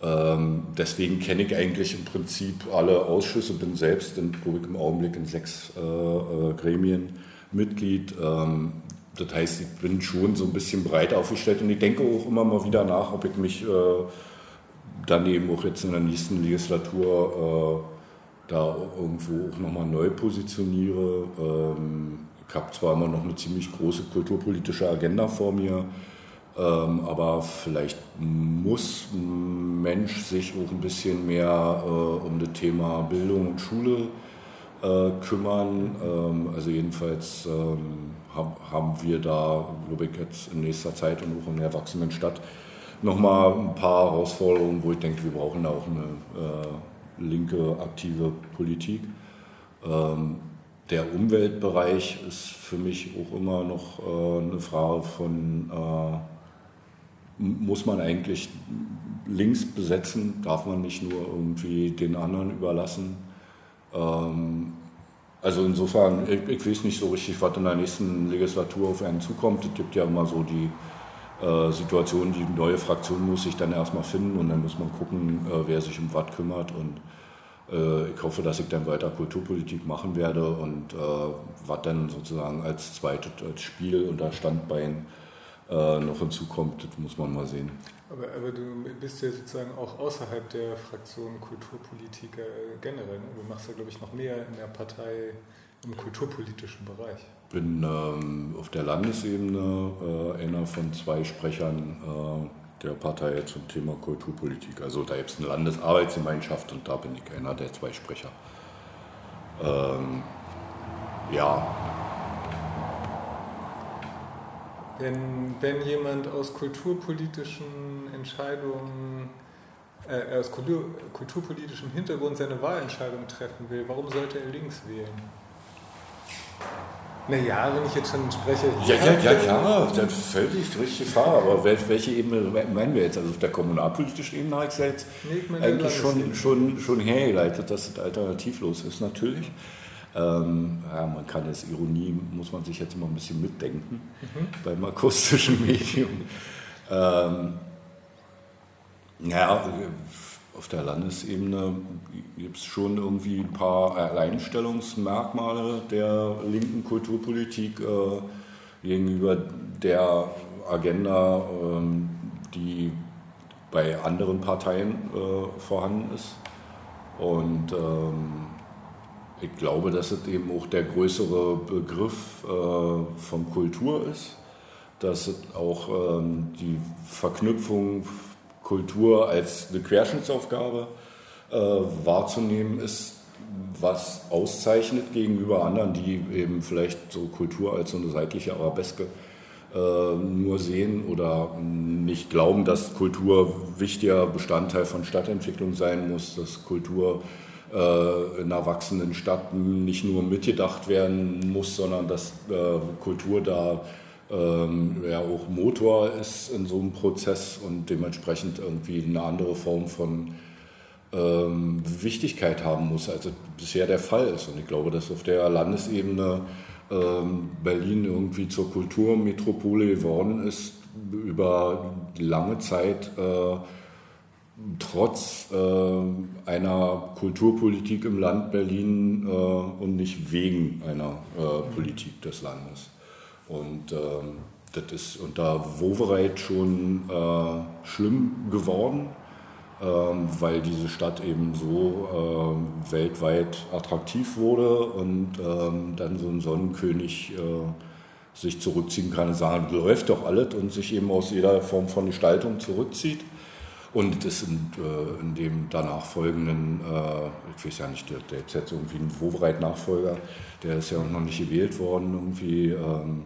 Ähm, deswegen kenne ich eigentlich im Prinzip alle Ausschüsse, bin selbst in, ich, im Augenblick in sechs äh, äh, Gremien Mitglied. Ähm, das heißt, ich bin schon so ein bisschen breit aufgestellt und ich denke auch immer mal wieder nach, ob ich mich äh, dann eben auch jetzt in der nächsten Legislatur äh, da irgendwo auch nochmal neu positioniere. Ähm, ich habe zwar immer noch eine ziemlich große kulturpolitische Agenda vor mir, ähm, aber vielleicht muss ein Mensch sich auch ein bisschen mehr äh, um das Thema Bildung und Schule äh, kümmern. Ähm, also jedenfalls haben wir da, glaube ich, jetzt in nächster Zeit und auch in der Erwachsenenstadt nochmal ein paar Herausforderungen, wo ich denke, wir brauchen da auch eine äh, linke aktive Politik. Ähm, der Umweltbereich ist für mich auch immer noch äh, eine Frage von, äh, muss man eigentlich links besetzen, darf man nicht nur irgendwie den anderen überlassen. Ähm, also insofern, ich, ich, weiß nicht so richtig, was in der nächsten Legislatur auf einen zukommt. Es gibt ja immer so die Situation, die neue Fraktion muss sich dann erstmal finden und dann muss man gucken, äh, wer sich um was kümmert. Und äh, ich hoffe, dass ich dann weiter Kulturpolitik machen werde und äh, was dann sozusagen als zweites als Spiel und als Standbein äh, noch hinzukommt, das muss man mal sehen. Aber, aber, du bist ja sozusagen auch außerhalb der Fraktion Kulturpolitiker generell. Ne? Du machst ja, glaube ich, noch mehr in der Partei im kulturpolitischen Bereich bin ähm, auf der Landesebene äh, einer von zwei Sprechern äh, der Partei zum Thema Kulturpolitik. Also da gibt es eine Landesarbeitsgemeinschaft und da bin ich einer der zwei Sprecher. Ähm, ja. Wenn, wenn jemand aus kulturpolitischen Entscheidungen, äh, aus Kultur, kulturpolitischem Hintergrund seine Wahlentscheidung treffen will, warum sollte er links wählen? Naja, wenn ich jetzt schon spreche. Ja, ja, ja, ja, das ist völlig richtig Fahr. Aber welche Ebene meinen wir jetzt? Also auf der kommunalpolitischen Ebene habe ich jetzt nee, eigentlich schon, schon, schon hergeleitet, dass es alternativlos ist, natürlich. Ähm, ja, man kann es, Ironie muss man sich jetzt immer ein bisschen mitdenken mhm. beim akustischen *laughs* Medium. Ähm, ja, auf der Landesebene gibt es schon irgendwie ein paar Alleinstellungsmerkmale der linken Kulturpolitik äh, gegenüber der Agenda, ähm, die bei anderen Parteien äh, vorhanden ist. Und ähm, ich glaube, dass es eben auch der größere Begriff äh, von Kultur ist, dass es auch ähm, die Verknüpfung Kultur als eine Querschnittsaufgabe äh, wahrzunehmen ist, was auszeichnet gegenüber anderen, die eben vielleicht so Kultur als so eine seitliche Arabeske äh, nur sehen oder nicht glauben, dass Kultur wichtiger Bestandteil von Stadtentwicklung sein muss, dass Kultur äh, in einer wachsenden Stadt nicht nur mitgedacht werden muss, sondern dass äh, Kultur da ähm, ja auch Motor ist in so einem Prozess und dementsprechend irgendwie eine andere Form von ähm, Wichtigkeit haben muss, als es bisher der Fall ist. Und ich glaube, dass auf der Landesebene ähm, Berlin irgendwie zur Kulturmetropole geworden ist, über lange Zeit äh, trotz äh, einer Kulturpolitik im Land Berlin äh, und nicht wegen einer äh, Politik des Landes. Und ähm, das ist unter Wovereit schon äh, schlimm geworden, ähm, weil diese Stadt eben so äh, weltweit attraktiv wurde und ähm, dann so ein Sonnenkönig äh, sich zurückziehen kann und sagen, läuft doch alles und sich eben aus jeder Form von Gestaltung zurückzieht. Und das sind äh, in dem danach folgenden, äh, ich weiß ja nicht, der, der ist jetzt irgendwie ein Wovereit-Nachfolger, der ist ja noch nicht gewählt worden, irgendwie. Ähm,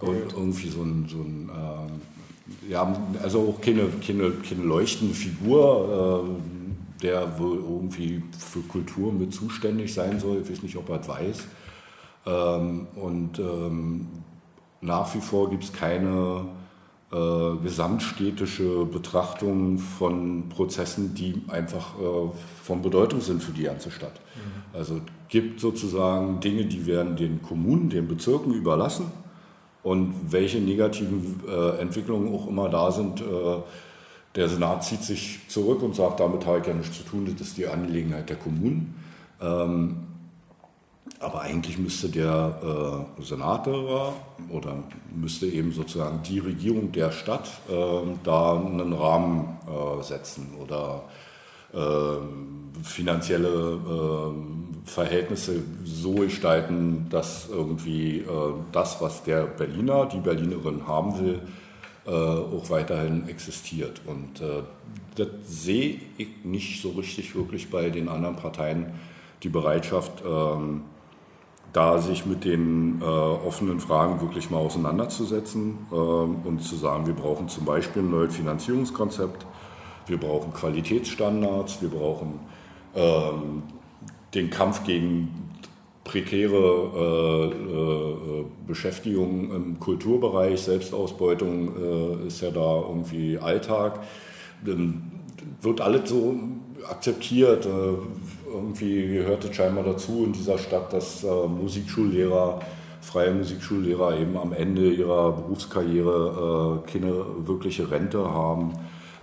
und irgendwie so ein, so ein äh, ja, also auch keine, keine, keine leuchtende Figur, äh, der wohl irgendwie für Kultur mit zuständig sein soll. Ich weiß nicht, ob er es weiß. Ähm, und ähm, nach wie vor gibt es keine äh, gesamtstädtische Betrachtung von Prozessen, die einfach äh, von Bedeutung sind für die ganze Stadt. Mhm. Also es gibt sozusagen Dinge, die werden den Kommunen, den Bezirken überlassen und welche negativen äh, Entwicklungen auch immer da sind, äh, der Senat zieht sich zurück und sagt, damit habe ich ja nichts zu tun, das ist die Angelegenheit der Kommunen. Ähm, aber eigentlich müsste der äh, Senator oder müsste eben sozusagen die Regierung der Stadt äh, da einen Rahmen äh, setzen oder ähm, finanzielle ähm, Verhältnisse so gestalten, dass irgendwie äh, das, was der Berliner, die Berlinerin haben will, äh, auch weiterhin existiert. Und äh, das sehe ich nicht so richtig wirklich bei den anderen Parteien, die Bereitschaft, ähm, da sich mit den äh, offenen Fragen wirklich mal auseinanderzusetzen äh, und zu sagen, wir brauchen zum Beispiel ein neues Finanzierungskonzept, wir brauchen Qualitätsstandards, wir brauchen ähm, den Kampf gegen prekäre äh, äh, Beschäftigung im Kulturbereich, Selbstausbeutung äh, ist ja da irgendwie Alltag. Ähm, wird alles so akzeptiert. Äh, irgendwie gehört es scheinbar dazu in dieser Stadt, dass äh, Musikschullehrer, freie Musikschullehrer eben am Ende ihrer Berufskarriere äh, keine wirkliche Rente haben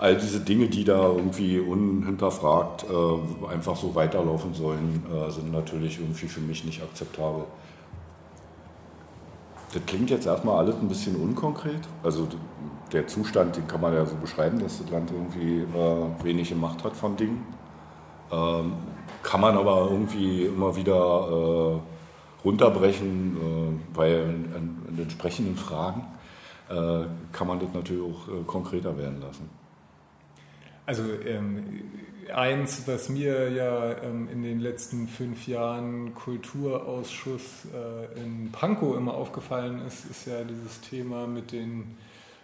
all diese Dinge, die da irgendwie unhinterfragt äh, einfach so weiterlaufen sollen, äh, sind natürlich irgendwie für mich nicht akzeptabel. Das klingt jetzt erstmal alles ein bisschen unkonkret. Also der Zustand, den kann man ja so beschreiben, dass das Land irgendwie äh, wenige Macht hat von Dingen. Ähm, kann man aber irgendwie immer wieder äh, runterbrechen, äh, weil in, in, entsprechenden Fragen äh, kann man das natürlich auch konkreter werden lassen. Also ähm, eins, was mir ja ähm, in den letzten fünf Jahren Kulturausschuss äh, in Pankow immer aufgefallen ist, ist ja dieses Thema mit den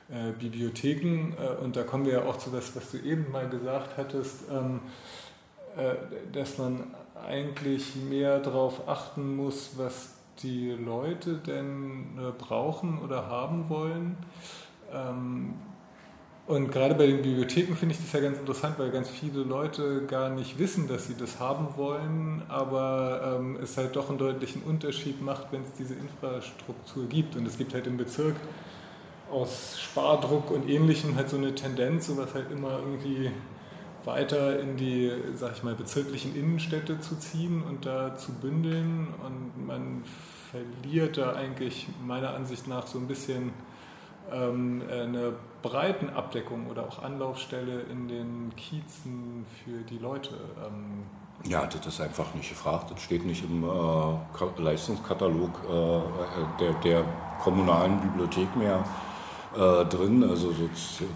äh, Bibliotheken. Äh, und da kommen wir ja auch zu das, was du eben mal gesagt hattest, ähm, äh, dass man eigentlich mehr darauf achten muss, was die Leute denn äh, brauchen oder haben wollen. Ähm, und gerade bei den Bibliotheken finde ich das ja ganz interessant, weil ganz viele Leute gar nicht wissen, dass sie das haben wollen, aber ähm, es halt doch einen deutlichen Unterschied macht, wenn es diese Infrastruktur gibt. Und es gibt halt im Bezirk aus Spardruck und Ähnlichem halt so eine Tendenz, sowas halt immer irgendwie weiter in die, sag ich mal, bezirklichen Innenstädte zu ziehen und da zu bündeln. Und man verliert da eigentlich meiner Ansicht nach so ein bisschen ähm, eine breiten Abdeckung oder auch Anlaufstelle in den Kiezen für die Leute? Ähm ja, das ist einfach nicht gefragt. Das steht nicht im äh, Leistungskatalog äh, der, der, kommunalen Bibliothek mehr äh, drin. Also so,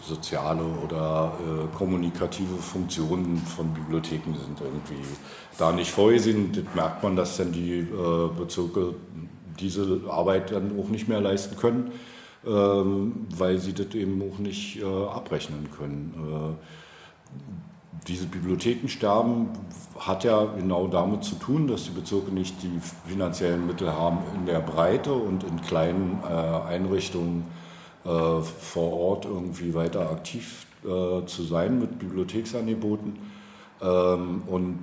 soziale oder äh, kommunikative Funktionen von Bibliotheken sind irgendwie da nicht vorgesehen. Das merkt man, dass dann die äh, Bezirke diese Arbeit dann auch nicht mehr leisten können weil sie das eben auch nicht äh, abrechnen können. Äh, diese Bibliothekensterben hat ja genau damit zu tun, dass die Bezirke nicht die finanziellen Mittel haben, in der Breite und in kleinen äh, Einrichtungen vor Ort irgendwie weiter aktiv zu sein mit Bibliotheksangeboten. Ähm, und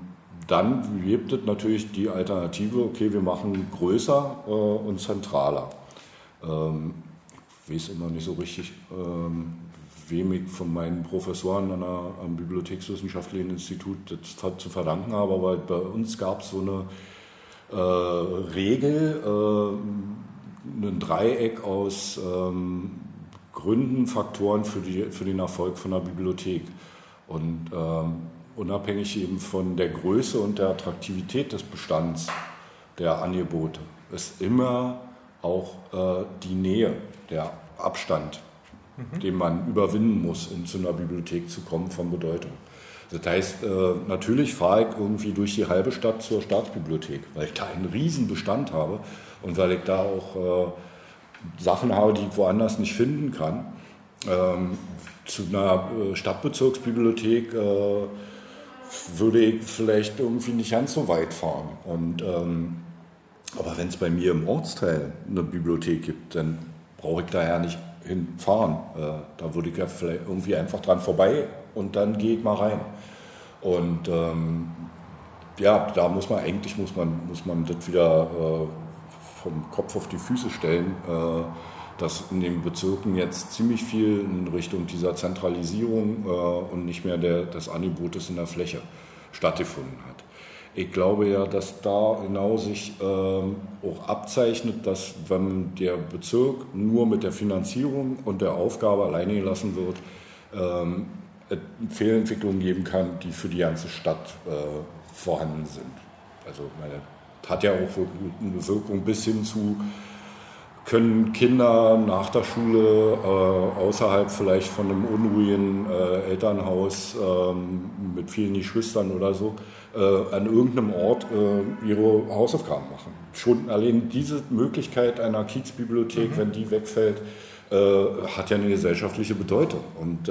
dann gibt es natürlich die Alternative, okay, wir machen größer und zentraler. Weiß immer nicht so richtig, ähm, wem ich von meinen Professoren an der, am Bibliothekswissenschaftlichen Institut das zu verdanken habe, aber bei uns gab es so eine äh, Regel, äh, ein Dreieck aus ähm, Gründen, Faktoren für, die, für den Erfolg von der Bibliothek. Und ähm, unabhängig eben von der Größe und der Attraktivität des Bestands der Angebote ist immer auch äh, die Nähe, der Abstand, mhm. den man überwinden muss, um zu einer Bibliothek zu kommen, von Bedeutung. Das heißt, äh, natürlich fahre ich irgendwie durch die halbe Stadt zur Staatsbibliothek, weil ich da einen riesen Bestand habe und weil ich da auch äh, Sachen habe, die ich woanders nicht finden kann. Ähm, zu einer äh, Stadtbezirksbibliothek würde ich vielleicht irgendwie nicht ganz so weit fahren. Und, ähm, aber wenn es bei mir im Ortsteil eine Bibliothek gibt, dann brauche ich da ja nicht hinfahren. da würde ich ja vielleicht irgendwie einfach dran vorbei und dann gehe ich mal rein. Und ähm, ja, da muss man eigentlich muss man, muss man das wieder äh, vom Kopf auf die Füße stellen, äh, dass in den Bezirken jetzt ziemlich viel in Richtung dieser Zentralisierung äh, und nicht mehr der, des Angebotes in der Fläche stattgefunden hat. Ich glaube ja, dass da genau sich ähm, auch abzeichnet, dass wenn der Bezirk nur mit der Finanzierung und der Aufgabe alleine gelassen wird, ähm, Fehlentwicklungen geben kann, die für die ganze Stadt äh, vorhanden sind. Also meine, hat ja auch eine Wirkung bis hin zu, können Kinder nach der Schule äh, außerhalb vielleicht von einem unruhigen äh, Elternhaus ähm, mit vielen Geschwistern oder so an irgendeinem Ort äh, ihre Hausaufgaben machen. Schon allein diese Möglichkeit einer Kiezbibliothek, mhm. wenn die wegfällt, äh, hat ja eine gesellschaftliche Bedeutung. Und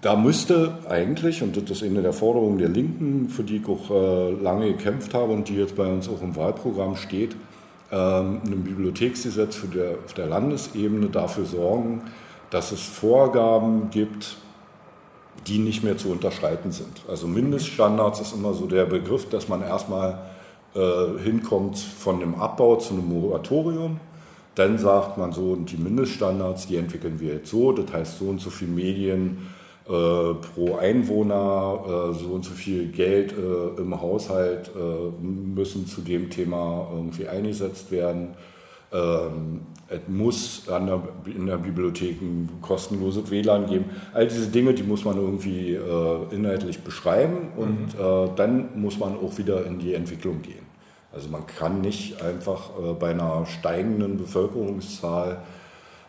da müsste eigentlich, und das ist eine der Forderungen der Linken, für die ich auch äh, lange gekämpft habe und die jetzt bei uns auch im Wahlprogramm steht, ähm, ein Bibliotheksgesetz der, auf der Landesebene dafür sorgen, dass es Vorgaben gibt, die nicht mehr zu unterschreiten sind. Also Mindeststandards ist immer so der Begriff, dass man erstmal äh, hinkommt von einem Abbau zu einem Moratorium. Dann sagt man so, und die Mindeststandards, die entwickeln wir jetzt so, das heißt so und so viele Medien äh, pro Einwohner äh, so und so viel Geld äh, im Haushalt müssen zu dem Thema irgendwie eingesetzt werden. Ähm, es muss der, in der Bibliothek ein kostenloses WLAN geben. All diese Dinge, die muss man irgendwie äh, inhaltlich beschreiben und mhm. äh, dann muss man auch wieder in die Entwicklung gehen. Also man kann nicht einfach äh, bei einer steigenden Bevölkerungszahl,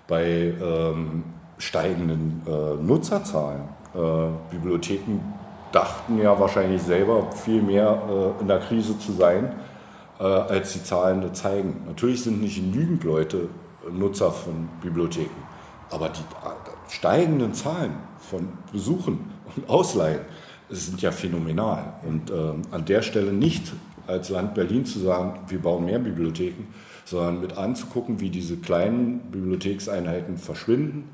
bei ähm, steigenden äh, Nutzerzahlen. Äh, Bibliotheken dachten ja wahrscheinlich selber viel mehr äh, in der Krise zu sein, äh, als die Zahlen zeigen. Natürlich sind nicht genügend Leute Nutzer von Bibliotheken, aber die äh, steigenden Zahlen von Besuchen und Ausleihen sind ja phänomenal. Und ähm, an der Stelle nicht als Land Berlin zu sagen, wir bauen mehr Bibliotheken, sondern mit anzugucken, wie diese kleinen Bibliothekseinheiten verschwinden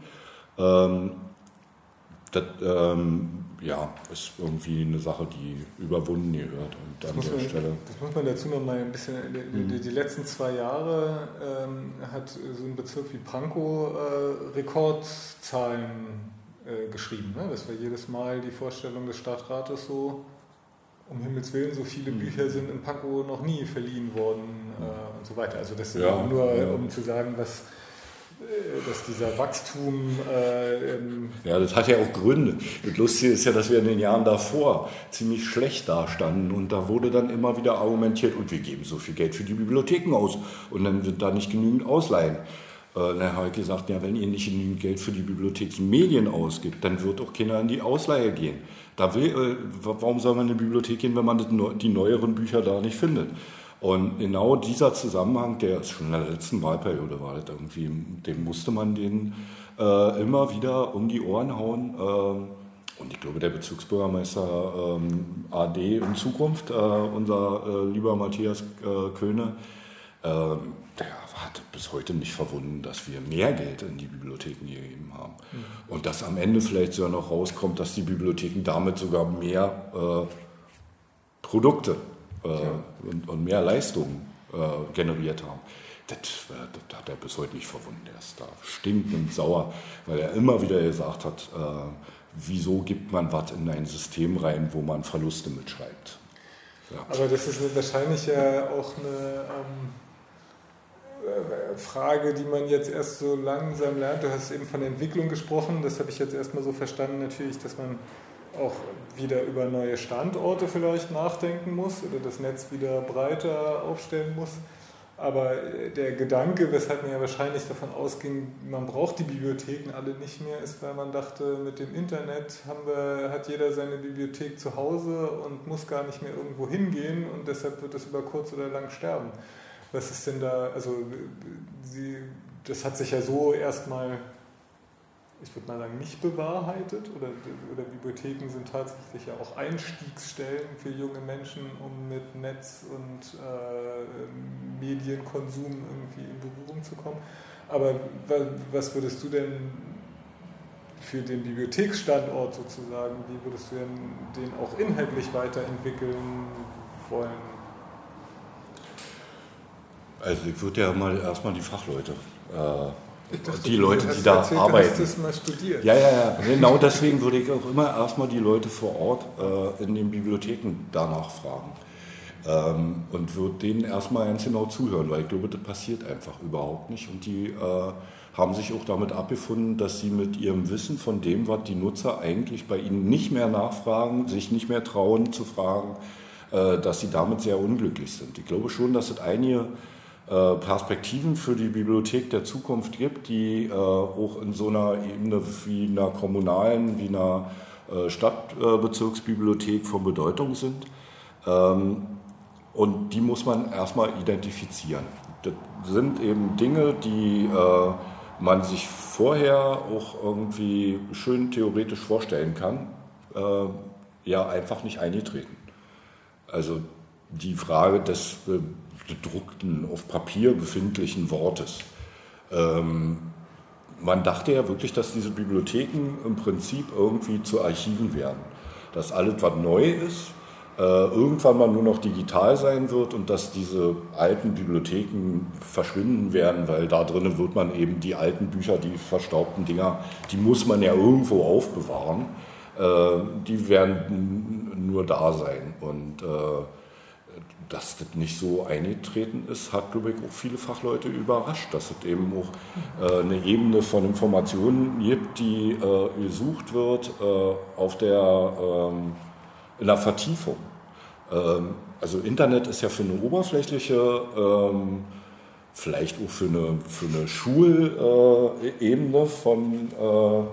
ähm, das ähm, ja, ist irgendwie eine Sache, die überwunden gehört. Und an der man, Stelle. Das muss man dazu noch mal ein bisschen. Die, mhm. die letzten zwei Jahre ähm, hat so ein Bezirk wie Pankow äh, Rekordzahlen äh, geschrieben. Ne? Das war jedes Mal die Vorstellung des Stadtrates so. Um Himmels Willen, so viele mhm. Bücher sind in Pankow noch nie verliehen worden äh, und so weiter. Also das ist ja, nur, ja. um zu sagen, was dass dieser Wachstum. Äh, ja, das hat ja auch Gründe. Das Lustige ist ja, dass wir in den Jahren davor ziemlich schlecht dastanden und da wurde dann immer wieder argumentiert, und wir geben so viel Geld für die Bibliotheken aus und dann wird da nicht genügend ausleihen. Äh, dann habe ich gesagt, ja, wenn ihr nicht genügend Geld für die Bibliotheksmedien ausgibt, dann wird auch keiner in die Ausleihe gehen. Da will, äh, warum soll man in die Bibliothek gehen, wenn man die neueren Bücher da nicht findet? Und genau dieser Zusammenhang, der ist schon in der letzten Wahlperiode war das irgendwie, dem musste man den äh, immer wieder um die Ohren hauen. Ähm, und ich glaube, der Bezirksbürgermeister ähm, AD in Zukunft, äh, unser äh, lieber Matthias äh, Köhne, der hat bis heute nicht verwunden, dass wir mehr Geld in die Bibliotheken gegeben haben. Mhm. Und dass am Ende vielleicht sogar noch rauskommt, dass die Bibliotheken damit sogar mehr äh, Produkte äh, und, und, mehr Leistung äh, generiert haben. das, das, hat er bis heute nicht verwunden. Er ist da stinkend sauer, weil er immer wieder gesagt hat, äh, wieso gibt man was in ein System rein, wo man Verluste mitschreibt. Ja. Aber das ist wahrscheinlich ja auch eine ähm, äh, Frage, die man jetzt erst so langsam lernt. Du hast eben von Entwicklung gesprochen. Das habe ich jetzt erstmal so verstanden, natürlich, dass man auch wieder über neue Standorte vielleicht nachdenken muss oder das Netz wieder breiter aufstellen muss. Aber der Gedanke, weshalb man ja wahrscheinlich davon ausging, man braucht die Bibliotheken alle nicht mehr, ist, weil man dachte, mit dem Internet wir, hat jeder seine Bibliothek zu Hause und muss gar nicht mehr irgendwo hingehen und deshalb wird es über kurz oder lang sterben. Was ist denn da, also Sie, das hat sich ja so erstmal ich würde mal sagen, nicht bewahrheitet oder, oder Bibliotheken sind tatsächlich ja auch Einstiegsstellen für junge Menschen, um mit Netz und äh, Medienkonsum irgendwie in Berührung zu kommen. Aber was würdest du denn für den Bibliotheksstandort sozusagen, wie würdest du denn den auch inhaltlich weiterentwickeln wollen? Also ich würde ja mal erstmal die Fachleute äh, Dachte, die Leute, die da erzählt, arbeiten. Du mal studiert. Ja, ja, ja. Genau deswegen würde ich auch immer erstmal die Leute vor Ort äh, in den Bibliotheken danach fragen. Ähm, und würde denen erstmal ganz genau zuhören, weil ich glaube, das passiert einfach überhaupt nicht. Und die äh, haben sich auch damit abgefunden, dass sie mit ihrem Wissen von dem, was die Nutzer eigentlich bei ihnen nicht mehr nachfragen, sich nicht mehr trauen zu fragen, äh, dass sie damit sehr unglücklich sind. Ich glaube schon, dass es einige Perspektiven für die Bibliothek der Zukunft gibt, die äh, auch in so einer Ebene wie einer kommunalen, wie einer äh, Stadtbezirksbibliothek von Bedeutung sind. Ähm, und die muss man erstmal identifizieren. Das sind eben Dinge, die man sich vorher auch irgendwie schön theoretisch vorstellen kann, ja einfach nicht eingetreten. Also die Frage des gedruckten, auf Papier befindlichen Wortes. Ähm, man dachte ja wirklich, dass diese Bibliotheken im Prinzip irgendwie zu Archiven werden. Dass alles, was neu ist, äh, irgendwann mal nur noch digital sein wird und dass diese alten Bibliotheken verschwinden werden, weil da drinnen wird man eben die alten Bücher, die verstaubten Dinger, die muss man ja irgendwo aufbewahren. Äh, die werden nur da sein. Und äh, dass das nicht so eingetreten ist, hat, glaube ich, auch viele Fachleute überrascht, dass es eben auch äh, eine Ebene von Informationen gibt, die äh, gesucht wird äh, auf der, ähm, in der Vertiefung. Ähm, also Internet ist ja für eine oberflächliche, ähm, vielleicht auch für eine, für eine Schulebene von, äh,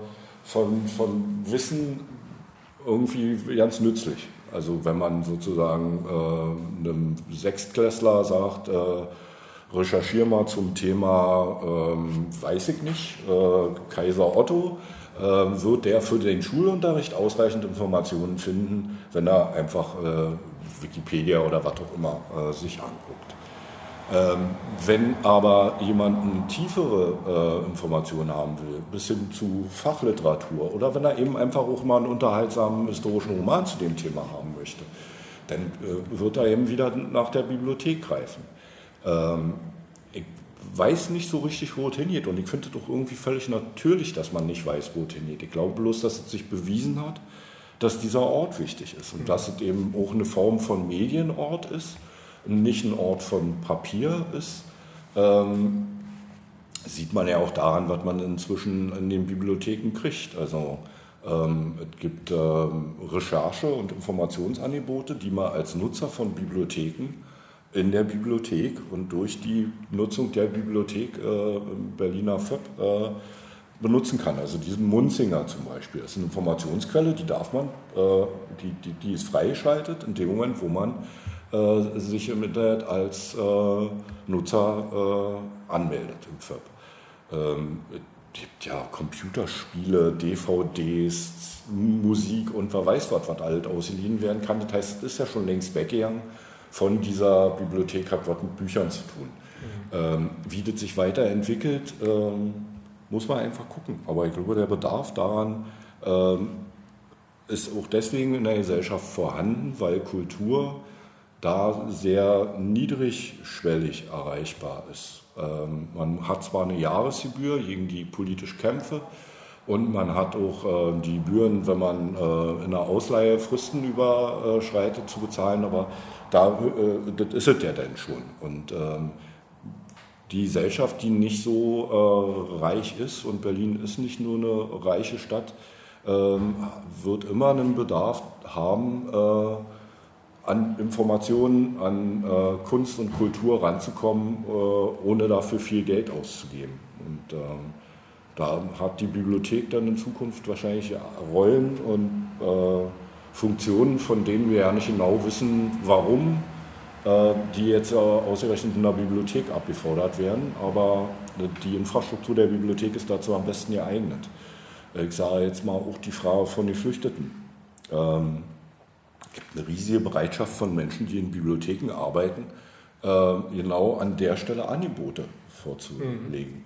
von, von Wissen irgendwie ganz nützlich. Also wenn man sozusagen äh, einem Sechstklässler sagt, äh, recherchiere mal zum Thema, ähm, weiß ich nicht, äh, Kaiser Otto, äh, wird der für den Schulunterricht ausreichend Informationen finden, wenn er einfach äh, Wikipedia oder was auch immer äh, sich anguckt. Ähm, wenn aber jemand eine tiefere äh, Information haben will, bis hin zu Fachliteratur, oder wenn er eben einfach auch mal einen unterhaltsamen historischen Roman zu dem Thema haben möchte, dann äh, wird er eben wieder nach der Bibliothek greifen. Ähm, ich weiß nicht so richtig, wo es hingeht und ich finde es doch irgendwie völlig natürlich, dass man nicht weiß, wo es hingeht. Ich glaube bloß, dass es sich bewiesen hat, dass dieser Ort wichtig ist und mhm. dass es eben auch eine Form von Medienort ist nicht ein Ort von Papier ist. Ähm, sieht man ja auch daran, was man inzwischen in den Bibliotheken kriegt. Also ähm, es gibt ähm, Recherche- und Informationsangebote, die man als Nutzer von Bibliotheken in der Bibliothek und durch die Nutzung der Bibliothek äh, Berliner FÖB äh, benutzen kann. Also diesen Munzinger zum Beispiel das ist eine Informationsquelle, die darf man, äh, die, die, die ist freigeschaltet in dem Moment, wo man äh, sich im Internet als äh, Nutzer äh, anmeldet im FÖB. Ähm, es gibt ja Computerspiele, DVDs, Musik und wer weiß was, was alles ausgeliehen werden kann. Das heißt, es ist ja schon längst weggegangen von dieser Bibliothek, hat was mit Büchern zu tun. Mhm. Ähm, wie das sich weiterentwickelt, ähm, muss man einfach gucken. Aber ich glaube, der Bedarf daran ähm, ist auch deswegen in der Gesellschaft vorhanden, weil Kultur da sehr niedrigschwellig erreichbar ist. Ähm, man hat zwar eine Jahresgebühr gegen die politischen Kämpfe und man hat auch äh, die Gebühren, wenn man äh, in der Ausleihe Fristen überschreitet, zu bezahlen, aber da, äh, das ist es ja dann schon. Und ähm, die Gesellschaft, die nicht so äh, reich ist, und Berlin ist nicht nur eine reiche Stadt, ähm, wird immer einen Bedarf haben, äh, an Informationen, an äh, Kunst und Kultur ranzukommen, äh, ohne dafür viel Geld auszugeben. Und ähm, da hat die Bibliothek dann in Zukunft wahrscheinlich Rollen und äh, Funktionen, von denen wir ja nicht genau wissen, warum äh, die jetzt ausgerechnet in der Bibliothek abgefordert werden. Aber die Infrastruktur der Bibliothek ist dazu am besten geeignet. Ich sage jetzt mal auch die Frage von Geflüchteten. Ähm, gibt eine riesige Bereitschaft von Menschen, die in Bibliotheken arbeiten, äh, genau an der Stelle Angebote vorzulegen. Mhm.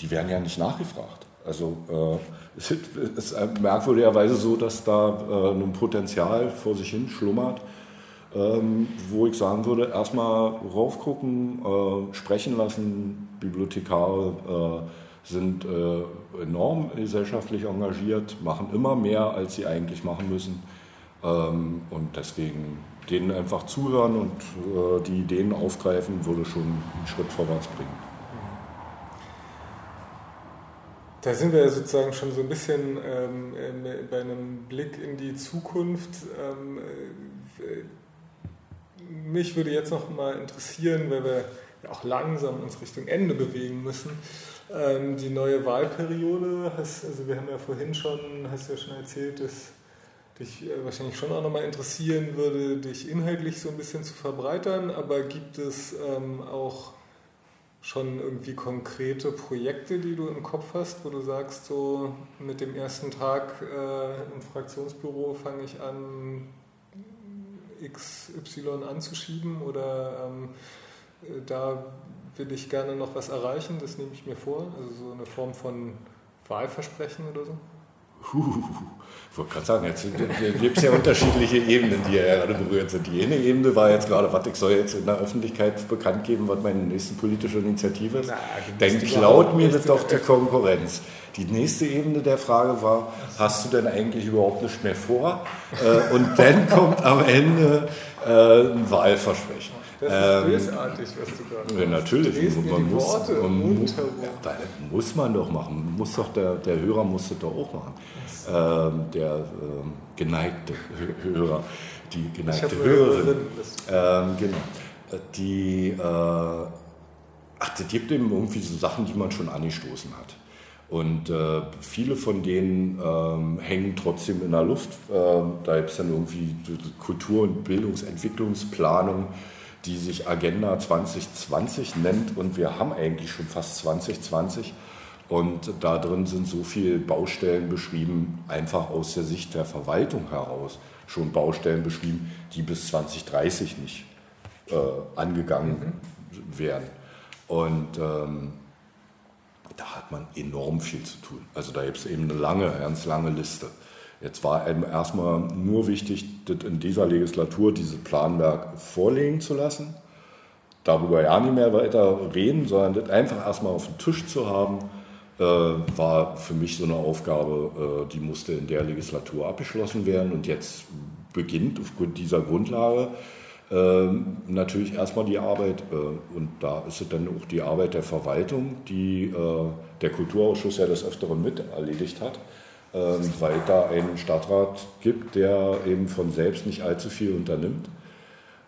Die werden ja nicht nachgefragt. Also äh, es ist merkwürdigerweise so, dass da äh, ein Potenzial vor sich hin schlummert, ähm, wo ich sagen würde, erstmal raufgucken, äh, sprechen lassen, Bibliothekare äh, sind äh, enorm gesellschaftlich engagiert, machen immer mehr, als sie eigentlich machen müssen. Ähm, und deswegen denen einfach zuhören und äh, die Ideen aufgreifen, würde schon einen Schritt vorwärts bringen. Da sind wir sozusagen schon so ein bisschen ähm, bei einem Blick in die Zukunft. Ähm, äh, mich würde jetzt noch mal interessieren, weil wir auch langsam uns Richtung Ende bewegen müssen. Ähm, die neue Wahlperiode, hast, also wir haben ja vorhin schon, hast ja schon erzählt, dass dich äh, wahrscheinlich schon auch nochmal interessieren würde, dich inhaltlich so ein bisschen zu verbreitern, aber gibt es ähm, auch schon irgendwie konkrete Projekte, die du im Kopf hast, wo du sagst, so mit dem ersten Tag äh, im Fraktionsbüro fange ich an, XY anzuschieben oder ähm, äh, da will ich gerne noch was erreichen, das nehme ich mir vor, also so eine Form von Wahlversprechen oder so? Ich wollte gerade sagen, jetzt gibt es ja unterschiedliche Ebenen, die ja gerade berührt sind. Die eine Ebene war jetzt gerade, was ich soll jetzt in der Öffentlichkeit bekannt geben, was meine nächste politische Initiative ist. Na, Dann klaut mir das doch die Konkurrenz. Die nächste Ebene der Frage war, hast du denn eigentlich überhaupt nichts mehr vor? Und dann kommt am Ende äh, ein Wahlversprechen. Das ist ähm, bösartig, was du gerade ja, Natürlich. Du man, muss, Worte man, muss, ja, muss man doch machen. Muss doch der, der Hörer muss das doch auch machen. Ähm, der ähm, geneigte Hörer, die geneigte Hörerin. Ähm, genau. Die, äh, ach, das gibt eben irgendwie so Sachen, die man schon angestoßen hat. Und äh, viele von denen ähm, hängen trotzdem in der Luft. Ähm, da gibt es dann irgendwie Kultur- und Bildungsentwicklungsplanung die sich Agenda 2020 nennt und wir haben eigentlich schon fast 2020 und da drin sind so viele Baustellen beschrieben, einfach aus der Sicht der Verwaltung heraus schon Baustellen beschrieben, die bis 2030 nicht äh, angegangen mhm. werden. Und ähm, da hat man enorm viel zu tun. Also da gibt es eben eine lange, ganz lange Liste. Jetzt war einem erstmal nur wichtig, in dieser Legislatur dieses Planwerk vorlegen zu lassen, darüber ja nicht mehr weiter reden, sondern das einfach erstmal auf dem Tisch zu haben, äh, war für mich so eine Aufgabe, äh, die musste in der Legislatur abgeschlossen werden. Und jetzt beginnt aufgrund dieser Grundlage äh, natürlich erstmal die Arbeit äh, und da ist es dann auch die Arbeit der Verwaltung, die äh, der Kulturausschuss ja des Öfteren mit erledigt hat weil da einen Stadtrat gibt, der eben von selbst nicht allzu viel unternimmt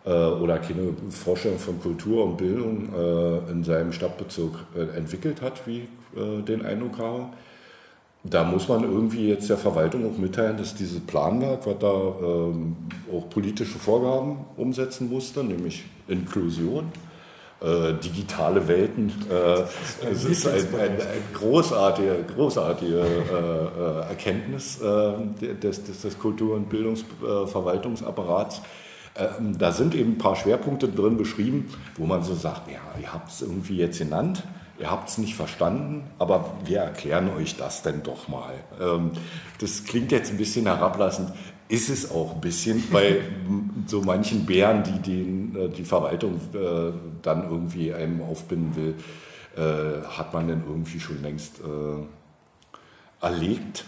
äh, oder keine Vorstellung von Kultur und Bildung äh, in seinem Stadtbezirk äh, entwickelt hat, wie den Eindruck habe. Da muss man irgendwie jetzt der Verwaltung auch mitteilen, dass dieses Planwerk, was da ähm, auch politische Vorgaben umsetzen musste, nämlich Inklusion, äh, digitale Welten. Äh, es ist ein, ein, ein großartige, großartige äh Erkenntnis äh, des, des, des, Kultur- und Bildungsverwaltungsapparats. Ähm, da sind eben ein paar Schwerpunkte drin beschrieben, wo man so sagt, ja, ihr habt es irgendwie jetzt genannt, ihr habt es nicht verstanden, aber wir erklären euch das denn doch mal. Ähm, das klingt jetzt ein bisschen herablassend ist es auch ein bisschen, bei so manchen Bären, die den, äh, die Verwaltung äh, dann irgendwie einem aufbinden will, äh, hat man dann irgendwie schon längst äh, erlegt.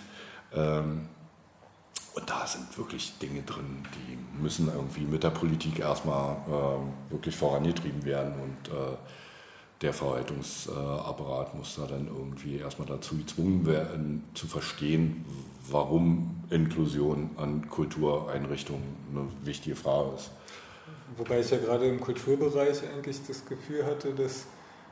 Ähm, und da sind wirklich Dinge drin, die müssen irgendwie mit der Politik erstmal äh, wirklich vorangetrieben werden und äh, der Verwaltungsapparat muss da dann irgendwie erstmal dazu gezwungen werden, zu verstehen, warum Inklusion an Kultureinrichtungen eine wichtige Frage ist. Wobei ich ja gerade im Kulturbereich eigentlich das Gefühl hatte, dass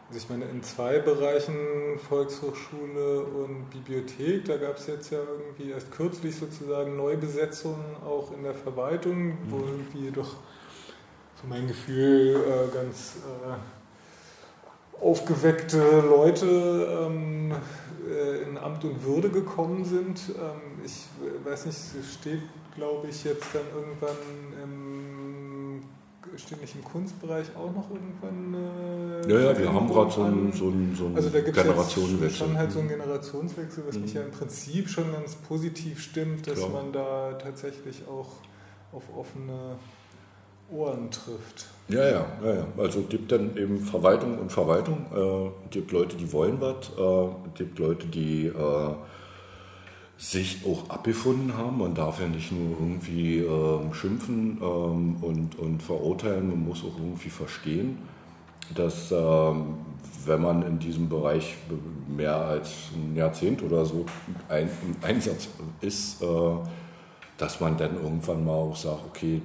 also ich meine, in zwei Bereichen, Volkshochschule und Bibliothek, da gab es jetzt ja irgendwie erst kürzlich sozusagen Neubesetzungen auch in der Verwaltung, wo mhm. irgendwie jedoch für mein Gefühl äh, ganz äh, aufgeweckte Leute ähm, äh, in Amt und Würde gekommen sind. Ähm, ich weiß nicht, es steht, glaube ich, jetzt dann irgendwann im steht nicht im Kunstbereich auch noch irgendwann eine Ja, ja, wir haben gerade so einen so so ein also da Generationswechsel. schon halt so einen Generationswechsel, was mhm. mich ja im Prinzip schon ganz positiv stimmt, dass Klar. man da tatsächlich auch auf offene Ohren trifft. Ja, ja, ja, ja. Also es gibt dann eben Verwaltung und Verwaltung. Äh, gibt Leute, die wollen was, äh, gibt Leute, die äh, sich auch abgefunden haben. Man darf ja nicht nur irgendwie äh, schimpfen ähm, und, und verurteilen, man muss auch irgendwie verstehen, dass ähm, wenn man in diesem Bereich mehr als ein Jahrzehnt oder so ein, im Einsatz ist, äh, dass man dann irgendwann mal auch sagt, okay,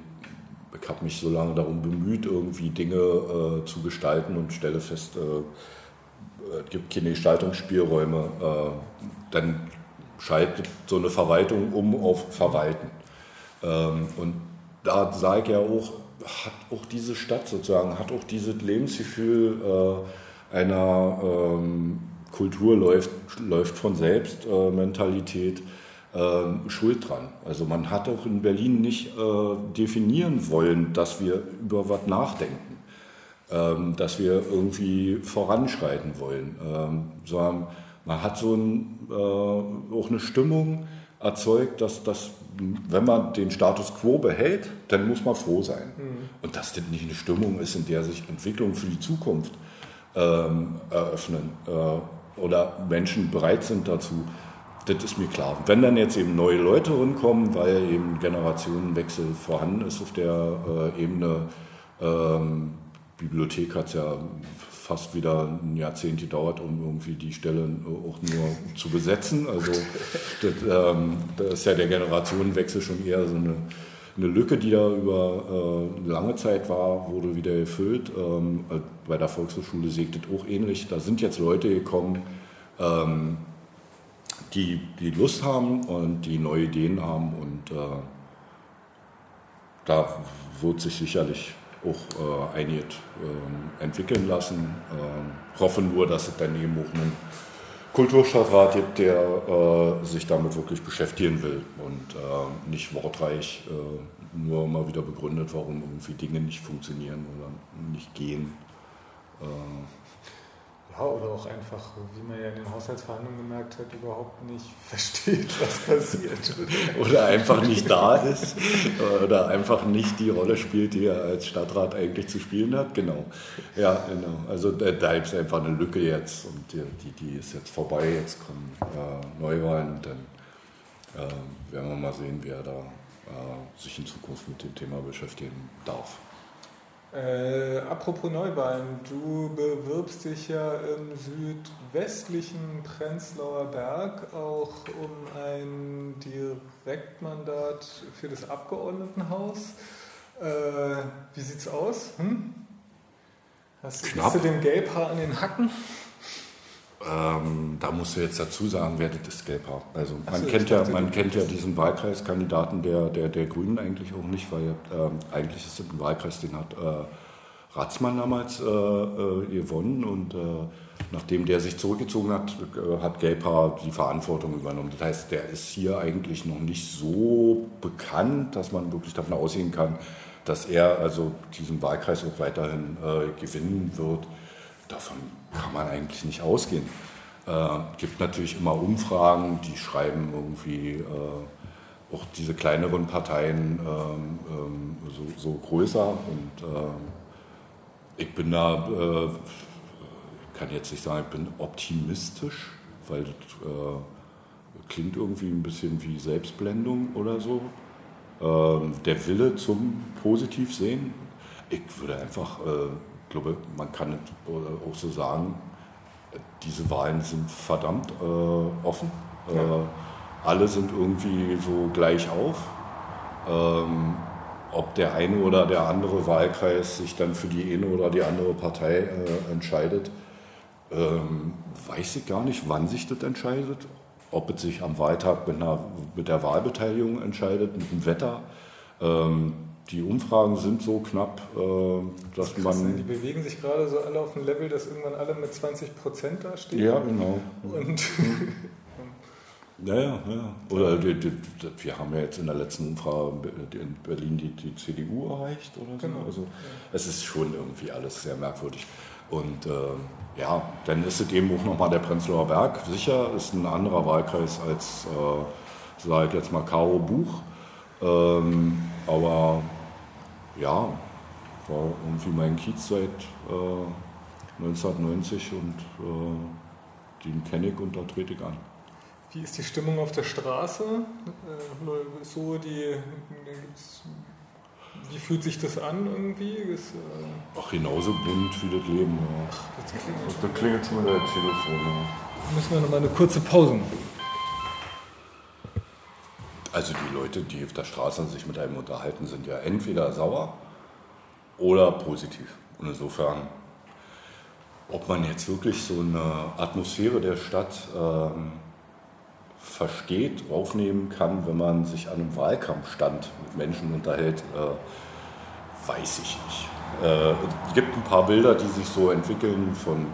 ich habe mich so lange darum bemüht, irgendwie Dinge äh, zu gestalten und stelle fest, äh, es gibt keine Gestaltungsspielräume, äh, dann schaltet so eine Verwaltung um auf Verwalten. Ähm, und da sage ich ja auch, hat auch diese Stadt sozusagen, hat auch dieses Lebensgefühl äh, einer ähm, Kultur läuft, läuft von selbst, äh, Mentalität, äh, schuld dran. Also man hat auch in Berlin nicht äh, definieren wollen, dass wir über was nachdenken, ähm, dass wir irgendwie voranschreiten wollen, ähm, sondern man hat so ein, äh, auch eine Stimmung erzeugt, dass, dass wenn man den Status quo behält, dann muss man froh sein. Mhm. Und dass das nicht eine Stimmung ist, in der sich Entwicklungen für die Zukunft ähm, eröffnen äh, oder Menschen bereit sind dazu, das ist mir klar. Wenn dann jetzt eben neue Leute rumkommen, weil eben Generationenwechsel vorhanden ist auf der äh, Ebene, ähm, Bibliothek hat es ja fast wieder ein Jahrzehnt gedauert, um irgendwie die Stellen auch nur zu besetzen. Also das, ähm, das ist ja der Generationenwechsel schon eher so eine, eine Lücke, die da über äh, lange Zeit war, wurde wieder erfüllt. Ähm, bei der Volkshochschule segnet auch ähnlich. Da sind jetzt Leute gekommen, ähm, die, die Lust haben und die neue Ideen haben und äh, da wird sich sicherlich auch äh, einiges äh, entwickeln lassen. Äh, hoffe nur, dass es dann eben auch einen Kulturstadtrat gibt, der äh, sich damit wirklich beschäftigen will und äh, nicht wortreich äh, nur mal wieder begründet, warum irgendwie Dinge nicht funktionieren oder nicht gehen. Ja, oder auch einfach, wie man ja in den Haushaltsverhandlungen gemerkt hat, überhaupt nicht *laughs* versteht, was passiert. oder einfach nicht da ist oder einfach nicht die Rolle spielt, die er als Stadtrat eigentlich zu spielen hat. Genau. Ja, genau. Also da, gibt es einfach eine Lücke jetzt und die, die, die ist jetzt vorbei. Jetzt kommen äh, Neuwahlen und dann äh, werden wir mal sehen, wer da äh, sich in Zukunft mit dem Thema beschäftigen darf. Äh, apropos Neuwahlen, du bewirbst dich ja im südwestlichen Prenzlauer Berg auch um ein Direktmandat für das Abgeordnetenhaus. Äh, wie sieht's aus? Hm? Hast, du dem Gelbhaar an den Hacken? Ähm, da musst du jetzt dazu sagen, wer das ist Gelbhaar. Also man so, kennt ja, man kennt ja diesen Wahlkreiskandidaten der, der, der Grünen eigentlich auch nicht, weil ähm, eigentlich ist es ein Wahlkreis, den hat äh, Ratzmann damals äh, äh, gewonnen und äh, nachdem der sich zurückgezogen hat, äh, hat Gelbhaar die Verantwortung übernommen. Das heißt, der ist hier eigentlich noch nicht so bekannt, dass man wirklich davon ausgehen kann, dass er also diesen Wahlkreis auch weiterhin äh, gewinnen wird. Davon kann man eigentlich nicht ausgehen. Es äh, gibt natürlich immer Umfragen, die schreiben irgendwie äh, auch diese kleineren Parteien ähm, so, so, größer und äh, ich bin da äh, kann jetzt nicht sagen, ich bin optimistisch, weil das äh, klingt irgendwie ein bisschen wie Selbstblendung oder so. Ähm, der Wille zum Positivsehen. Ich würde einfach, äh, glaube, man kann es auch so sagen, diese Wahlen sind verdammt äh, offen. Ja. Äh, alle sind irgendwie so gleich auf. Ähm, ob der eine oder der andere Wahlkreis sich dann für die eine oder die andere Partei äh, entscheidet, ähm, weiß ich gar nicht, wann sich das entscheidet. Ob es sich am Wahltag mit, einer, mit der Wahlbeteiligung entscheidet, mit dem Wetter. Ähm, die Umfragen sind so knapp, äh, dass das man. Die bewegen sich gerade so alle auf ein Level, dass irgendwann alle mit 20 Prozent da stehen. Ja, genau. Und *laughs* Ja, ja, ja. Oder die, die, wir haben ja jetzt in der letzten Umfrage in Berlin die, die CDU erreicht oder so. Genau. Also ja. es ist schon irgendwie alles sehr merkwürdig. Und äh, ja, dann ist es eben auch nochmal der Prenzlauer Berg. Sicher ist ein anderer Wahlkreis als, äh, ich jetzt mal, Karo Buch. Ähm, aber ja, war irgendwie mein Kiez seit äh, 1990 und äh, den kenne ich und da trete ich an. Wie ist die Stimmung auf der Straße? Äh, so die, wie fühlt sich das an irgendwie? Ist, äh Ach, genauso bunt wie das Leben. Ja. Ach, das klingelt, da klingelt schon wieder das Telefon. Ja. Müssen wir nochmal eine kurze Pause machen. Also die Leute, die auf der Straße sich mit einem unterhalten, sind ja entweder sauer oder positiv. Und insofern, ob man jetzt wirklich so eine Atmosphäre der Stadt ähm, versteht, aufnehmen kann, wenn man sich an einem Wahlkampfstand mit Menschen unterhält, äh, weiß ich nicht. Äh, es gibt ein paar Bilder, die sich so entwickeln von,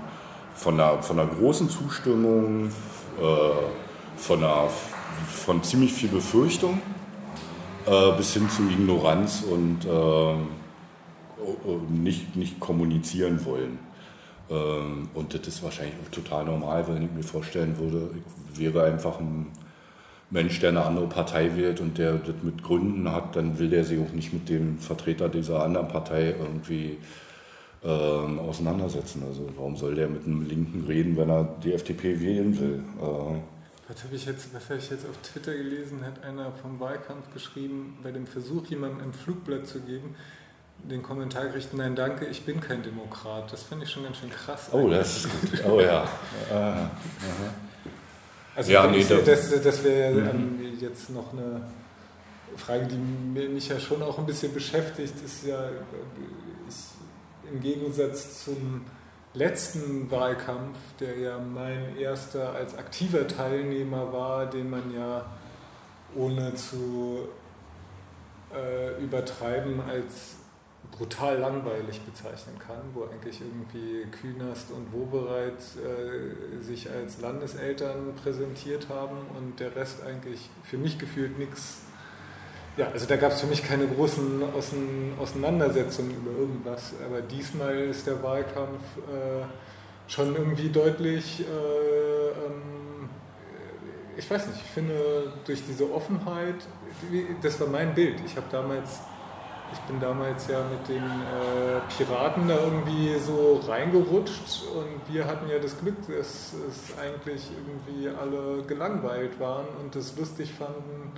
von, einer, von einer großen Zustimmung, äh, von, einer, von ziemlich viel Befürchtung äh, bis hin zu Ignoranz und äh, nicht, nicht kommunizieren wollen. Ähm, und das ist wahrscheinlich total normal, wenn ich mir vorstellen würde, ich wäre einfach ein Mensch, der eine andere Partei wählt und der das mit Gründen hat, dann will der sich auch nicht mit dem Vertreter dieser anderen Partei irgendwie ähm, auseinandersetzen. Also warum soll der mit einem Linken reden, wenn er die FDP wählen will? Äh, was habe ich, jetzt, hab ich jetzt auf Twitter gelesen? Hat einer vom Wahlkampf geschrieben, bei dem Versuch, jemandem ein Flugblatt zu geben, den Kommentar gekriegt, nein, danke, ich bin kein Demokrat. Das finde ich schon ganz schön krass. Oh, das ist gut. Oh ja. *laughs* also ja, nee, das, das, das wäre mhm. jetzt noch eine Frage, die mich ja schon auch ein bisschen beschäftigt, ist ja ist im Gegensatz zum letzten Wahlkampf, der ja mein erster als aktiver Teilnehmer war, den man ja ohne zu äh, übertreiben als brutal langweilig bezeichnen kann, wo eigentlich irgendwie Künast und Wobereit äh, sich als Landeseltern präsentiert haben und der Rest eigentlich für mich gefühlt nichts. Ja, also da gab es für mich keine großen Auseinandersetzungen über irgendwas, aber diesmal ist der Wahlkampf äh, schon irgendwie deutlich, äh, ähm, ich weiß nicht, ich finde durch diese Offenheit, das war mein Bild. Ich habe damals ich bin damals ja mit den äh, Piraten da irgendwie so reingerutscht und wir hatten ja das Glück, dass es eigentlich irgendwie alle gelangweilt waren und es lustig fanden,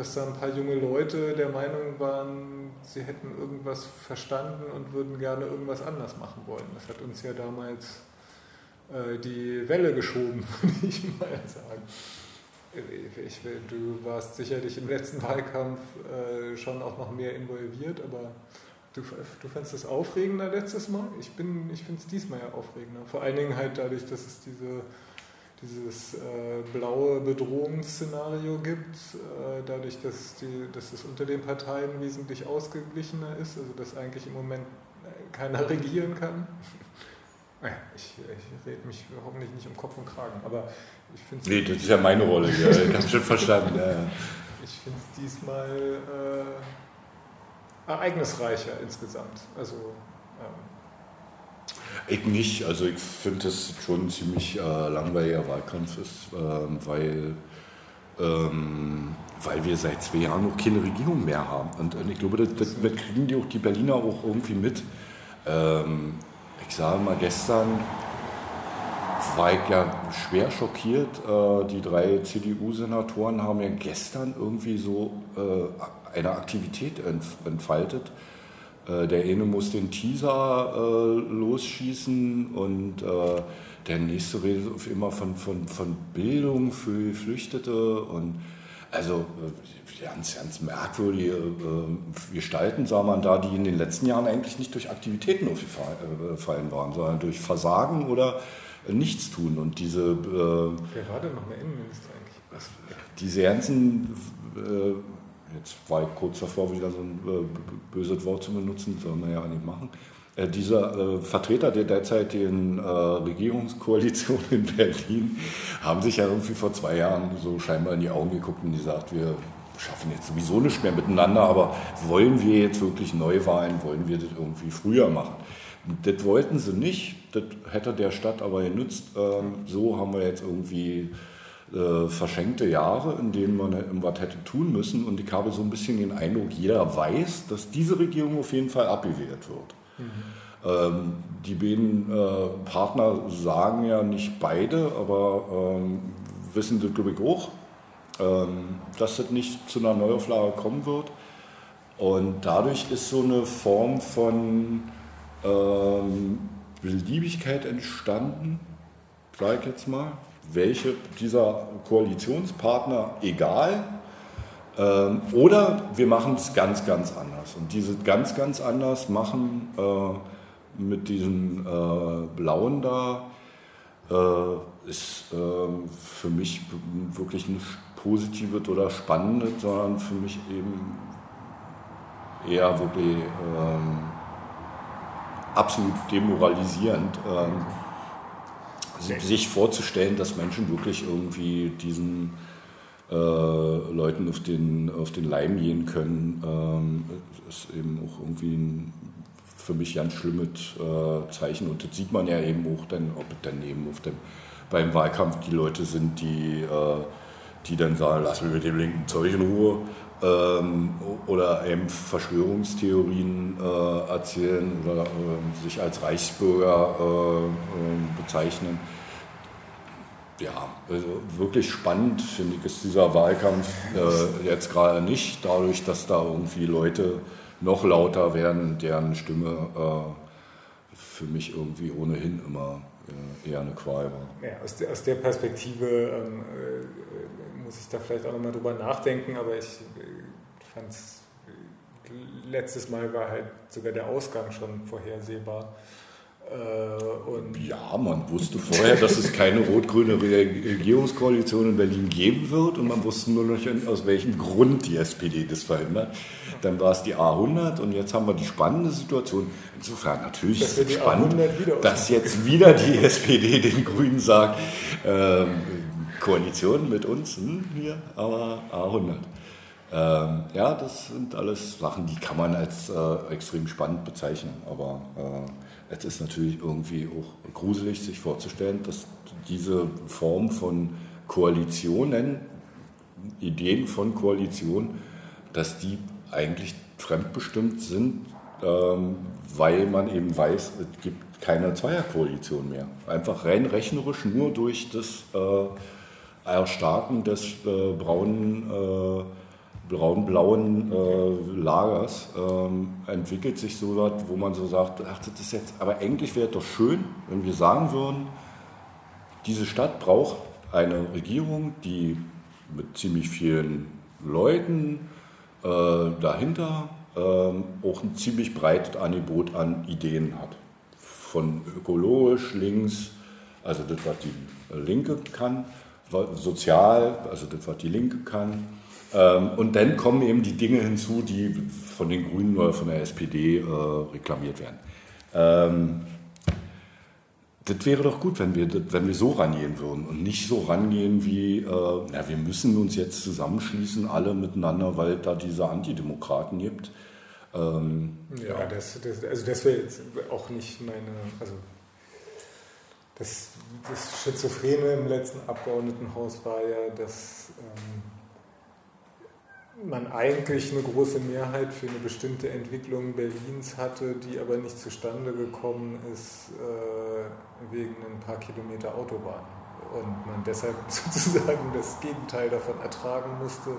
dass da ein paar junge Leute der Meinung waren, sie hätten irgendwas verstanden und würden gerne irgendwas anders machen wollen. Das hat uns ja damals äh, die Welle geschoben, *laughs* würde ich mal sagen. Ich, du warst sicherlich im letzten Wahlkampf äh, schon auch noch mehr involviert, aber du, du fandest es aufregender letztes Mal? Ich, ich finde es diesmal ja aufregender. Vor allen Dingen halt dadurch, dass es diese, dieses äh, blaue Bedrohungsszenario gibt, äh, dadurch, dass, die, dass es unter den Parteien wesentlich ausgeglichener ist, also dass eigentlich im Moment äh, keiner *laughs* regieren kann. *laughs* Ich, ich rede mich hoffentlich nicht um Kopf und Kragen, aber ich finde Nee, das ist ja meine Rolle hier, ich habe schon verstanden. Ja, ja. *laughs* Ich finde es diesmal äh, ereignisreicher insgesamt. Also, ähm. Ich nicht, also ich finde es schon ein ziemlich äh, langweiliger Wahlkampf ist, äh, weil, ähm, weil wir seit zwei Jahren noch keine Regierung mehr haben. Und, und ich glaube, das, das, das, kriegen die auch die Berliner auch irgendwie mit. Ähm, ich sage mal, gestern war ich ja schwer schockiert. Äh, die drei CDU-Senatoren haben ja gestern irgendwie so äh, eine Aktivität entfaltet. Äh, der eine muss den Teaser losschießen und der nächste redet immer von, von, von Bildung für Geflüchtete und also ganz, ganz merkwürdige Gestalten sah man da, die in den letzten Jahren eigentlich nicht durch Aktivitäten aufgefallen waren, sondern durch Versagen oder nichts tun. Und diese. Äh, denn noch mehr Innenminister eigentlich? Diese ganzen. Jetzt war ich kurz davor, wieder so ein äh, böses Wort zu benutzen, soll man ja nicht machen. Äh, dieser äh, Vertreter der derzeitigen äh, Regierungskoalition *laughs* in Berlin haben sich ja irgendwie vor zwei Jahren so scheinbar in die Augen geguckt und gesagt, wir schaffen jetzt sowieso nicht mehr miteinander, aber wollen wir jetzt wirklich Neuwahlen, wollen wir das irgendwie früher machen? Das wollten sie nicht, das hätte der Stadt aber genützt. Ähm, so haben wir jetzt irgendwie äh, verschenkte Jahre, in denen man was hätte tun müssen. Und ich habe so ein bisschen den Eindruck, jeder weiß, dass diese Regierung auf jeden Fall abgewählt wird. Mhm. Ähm, die beiden äh, Partner sagen ja nicht beide, aber ähm, wissen das, glaube ich, auch, dass das nicht zu einer Neuauflage kommen wird. Und dadurch ist so eine Form von ähm, Beliebigkeit entstanden, sage ich jetzt mal. Welche dieser Koalitionspartner, egal. Ähm, oder wir machen es ganz, ganz anders. Und diese ganz, ganz anders machen äh, mit diesem äh, Blauen da, äh, ist ähm, für mich wirklich nicht positiv oder spannend, sondern für mich eben eher wirklich ähm, absolut demoralisierend, ähm, sich vorzustellen, dass Menschen wirklich irgendwie diesen äh, Leuten auf den, auf den Leim gehen können, ähm, ist eben auch irgendwie ein für mich ganz schlimmes äh, Zeichen. Und das sieht man ja eben auch dann, ob dann eben auf dem, beim Wahlkampf die Leute sind, die, äh, die dann sagen, lass mich mit dem linken Zeug in Ruhe ähm, oder eben Verschwörungstheorien äh, erzählen oder äh, sich als Reichsbürger äh, ähm, bezeichnen. Ja, also wirklich spannend finde ich ist dieser Wahlkampf äh, jetzt gerade nicht, dadurch, dass da irgendwie Leute noch lauter werden, deren Stimme äh, für mich irgendwie ohnehin immer äh, eher eine Qual war. Ja, aus, der, aus der Perspektive ähm, muss ich da vielleicht auch nochmal drüber nachdenken, aber ich äh, fand es, äh, letztes Mal war halt sogar der Ausgang schon vorhersehbar. Äh, ja, man wusste vorher, dass es keine rot-grüne Regierungskoalition in Berlin geben wird und man wusste nur noch, aus welchem Grund die SPD das verhindert. Dann war es die A100 und jetzt haben wir die spannende Situation. Insofern natürlich ist es spannend, dass jetzt wieder die SPD den Grünen sagt, ähm, Koalition mit uns, hm, hier, aber A100. Ähm, ja, das sind alles Sachen, die kann man als äh, extrem spannend bezeichnen. Aber äh, es ist natürlich irgendwie auch gruselig, sich vorzustellen, dass diese Form von Koalitionen, Ideen von Koalition, dass die eigentlich fremdbestimmt sind, ähm, weil man eben weiß, es gibt keine Zweierkoalition mehr. Einfach rein rechnerisch nur durch das äh, Erstarken des äh, braunen, äh, braun-blauen äh, Lagers ähm, entwickelt sich so was, wo man so sagt, ach, das ist jetzt, aber eigentlich wäre es doch schön, wenn wir sagen würden, diese Stadt braucht eine Regierung, die mit ziemlich vielen Leuten äh, dahinter ähm, auch ein ziemlich breites Angebot an Ideen hat. Von ökologisch, links, also das, was die Linke kann, sozial, also das, was die Linke kann. Ähm, und dann kommen eben die Dinge hinzu, die von den Grünen oder von der SPD äh, reklamiert werden. Ähm, das wäre doch gut, wenn wir, wenn wir so rangehen würden und nicht so rangehen wie, äh, na, wir müssen uns jetzt zusammenschließen, alle miteinander, weil da diese Antidemokraten gibt. Ähm, ja, ja. Das, das, also das wäre jetzt auch nicht meine, also das, das Schizophrene im letzten Abgeordnetenhaus war ja, dass man eigentlich eine große Mehrheit für eine bestimmte Entwicklung Berlins hatte, die aber nicht zustande gekommen ist äh, wegen ein paar Kilometer Autobahn. Und man deshalb *laughs* sozusagen das Gegenteil davon ertragen musste.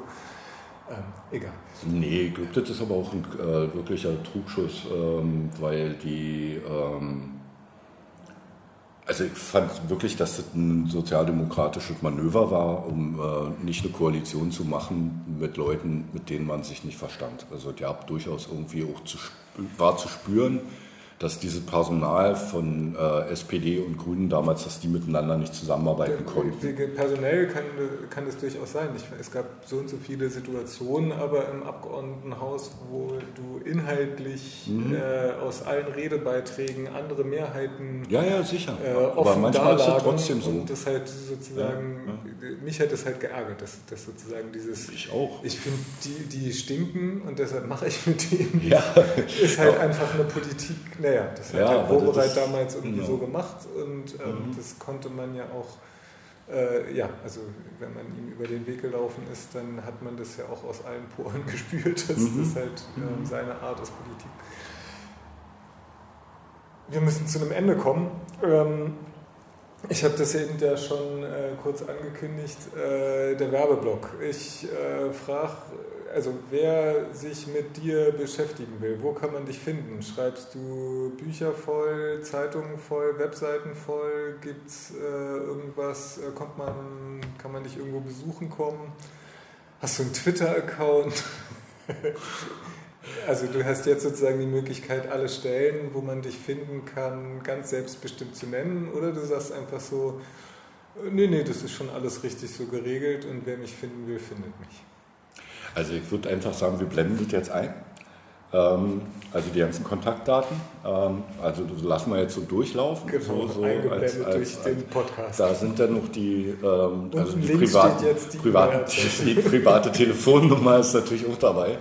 Ähm, egal. Nee, ich glaube, das ist aber auch ein äh, wirklicher Trugschuss, ähm, weil die. Ähm also ich fand wirklich, dass das ein sozialdemokratisches Manöver war, um äh, nicht eine Koalition zu machen mit Leuten, mit denen man sich nicht verstand. Also die hat durchaus irgendwie auch zu, war zu spüren, dass dieses Personal von äh, SPD und Grünen damals, dass die miteinander nicht zusammenarbeiten konnten. Personell kann, kann das durchaus sein. Ich, es gab so und so viele Situationen, aber im Abgeordnetenhaus, wo du inhaltlich mhm. äh, aus allen Redebeiträgen andere Mehrheiten ja, ja, sicher. Äh, aber manchmal ist es trotzdem so. Und das halt sozusagen, ja, ja. mich hat das halt geärgert, dass, dass sozusagen dieses... Ich auch. Ich finde, die, die stinken und deshalb mache ich mit denen. Ja. Ist halt einfach eine Politik, ne, ja, das hat ja, der Wobereit damals irgendwie genau. so gemacht und ähm, mhm. das konnte man ja auch, äh, ja, also wenn man ihm über den Weg gelaufen ist, dann hat man das ja auch aus allen Poren *laughs* gespürt. Das mhm. ist halt äh, seine Art aus Politik. Wir müssen zu einem Ende kommen. Ähm, ich habe das eben ja schon äh, kurz angekündigt, äh, der Werbeblock. Ich äh, frage also wer sich mit dir beschäftigen will, wo kann man dich finden? Schreibst du Bücher voll, Zeitungen voll, Webseiten voll? Gibt es äh, irgendwas? Äh, kommt man, kann man dich irgendwo besuchen kommen? Hast du einen Twitter-Account? *laughs* also du hast jetzt sozusagen die Möglichkeit, alle Stellen, wo man dich finden kann, ganz selbstbestimmt zu nennen, oder du sagst einfach so, äh, nee, nee, das ist schon alles richtig so geregelt und wer mich finden will, findet mich. Also ich würde einfach sagen, wir blenden das jetzt ein. Ähm, also die ganzen Kontaktdaten. Ähm, also das lassen wir jetzt so durchlaufen. Genau, so, so als, als, durch als, den Podcast. Da sind dann noch die, ähm, also die, privaten, die, privaten, *laughs* die private Telefonnummer ist natürlich auch dabei.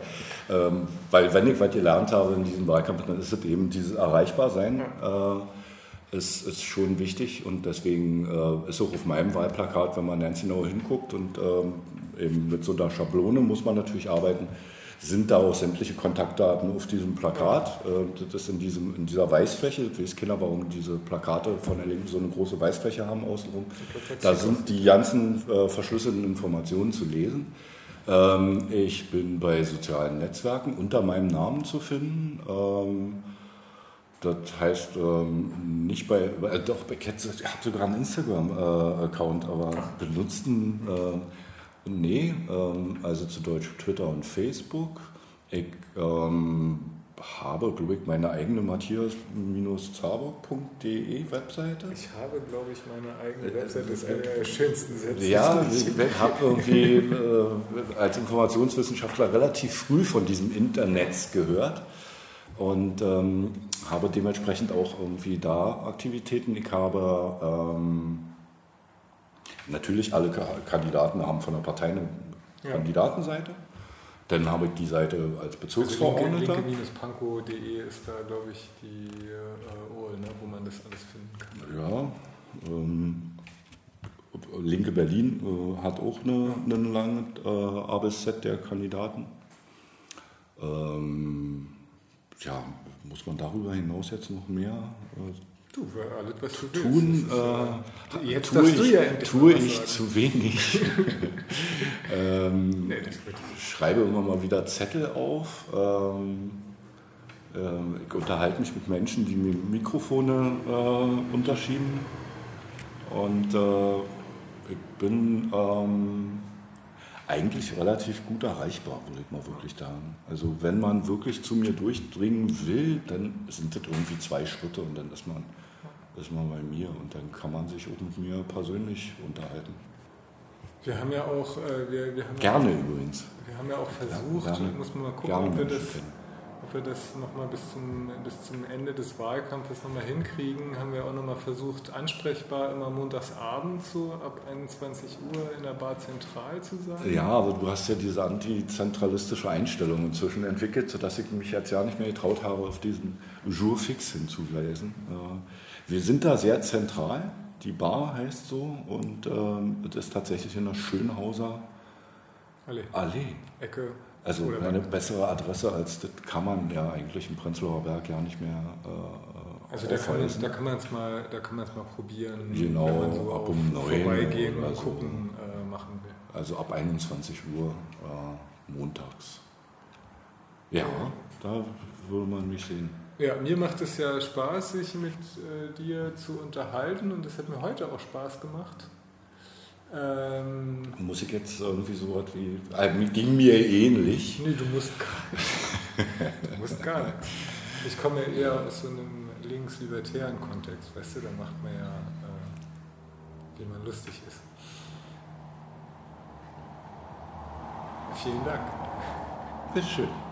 Ähm, weil wenn ich was gelernt habe in diesem Wahlkampf, dann ist es eben dieses Erreichbarsein. Ja. Äh, ist, ist schon wichtig und deswegen äh, ist auch auf meinem Wahlplakat, wenn man ganz genau hinguckt und ähm, eben mit so einer Schablone muss man natürlich arbeiten, sind da auch sämtliche Kontaktdaten auf diesem Plakat. Äh, das ist in, diesem, in dieser Weißfläche, ich weiß Kinder, warum diese Plakate von der Linken so eine große Weißfläche haben außenrum. Da sind die ganzen äh, verschlüsselten Informationen zu lesen. Ähm, ich bin bei sozialen Netzwerken unter meinem Namen zu finden. Ähm, das heißt, ähm, nicht bei, äh, doch bei Cats, ich habe sogar einen Instagram-Account, aber benutzten äh, Nee, ähm, also zu Deutsch Twitter und Facebook. Ich ähm, habe, glaube ich, meine eigene matthias-zabock.de Webseite. Ich habe, glaube ich, meine eigene Webseite. Das ist eine der schönsten Sätze. Ja, ich habe irgendwie äh, als Informationswissenschaftler relativ früh von diesem Internet gehört und ähm, habe dementsprechend auch irgendwie da Aktivitäten. Ich habe ähm, Natürlich, alle Kandidaten haben von der Partei eine ja. Kandidatenseite. Dann habe ich die Seite als Bezirksverordneter. Also linke-panko.de ist da, glaube ich, die äh, OL, ne, wo man das alles finden kann. Ja, ähm, Linke Berlin äh, hat auch eine, eine lange äh, Arbeitsset der Kandidaten. Ähm, ja, muss man darüber hinaus jetzt noch mehr äh, Du, alles, was du tun, willst. Äh, jetzt tue ich, du ja tue ich zu wenig. *laughs* ähm, nee, schreibe immer mal wieder Zettel auf. Ähm, äh, ich unterhalte mich mit Menschen, die mir Mikrofone äh, unterschieben. Und äh, ich bin ähm, eigentlich relativ gut erreichbar, würde ich mal wirklich sagen. Also wenn man wirklich zu mir durchdringen will, dann sind das irgendwie zwei Schritte und dann ist man ist man bei mir und dann kann man sich auch mit mir persönlich unterhalten. Wir haben ja auch. Äh, wir, wir haben Gerne ja, übrigens. Wir haben ja auch versucht, ja, gerne, muss man mal gucken, ob wir, das, ob wir das nochmal bis zum, bis zum Ende des Wahlkampfes nochmal hinkriegen. Haben wir auch nochmal versucht, ansprechbar immer montags abends so ab 21 Uhr in der Bar zentral zu sein. Ja, aber du hast ja diese antizentralistische Einstellung inzwischen entwickelt, sodass ich mich jetzt ja nicht mehr getraut habe, auf diesen Jour fix hinzuweisen. Wir sind da sehr zentral. Die Bar heißt so und ähm, das ist tatsächlich in der Schönhauser Allee. Allee. Ecke. Also Oder eine bessere Adresse als das kann man ja eigentlich im Prenzlauer Berg ja nicht mehr äh, Also da kann man da kann man es mal, da kann man es mal probieren, Genau, wenn man so ab um neun vorbeigehen oder und so. gucken äh, machen will. Also ab 21 Uhr äh, montags. Ja, da würde man mich sehen. Ja, mir macht es ja Spaß, sich mit äh, dir zu unterhalten und das hat mir heute auch Spaß gemacht. Ähm, Muss ich jetzt irgendwie so was wie. Äh, ging mir ähnlich. nee, du musst gar nicht. du musst gar nicht. Ich komme ja eher aus so einem links-libertären Kontext, weißt du, da macht man ja, äh, wie man lustig ist. Vielen Dank. Bitteschön.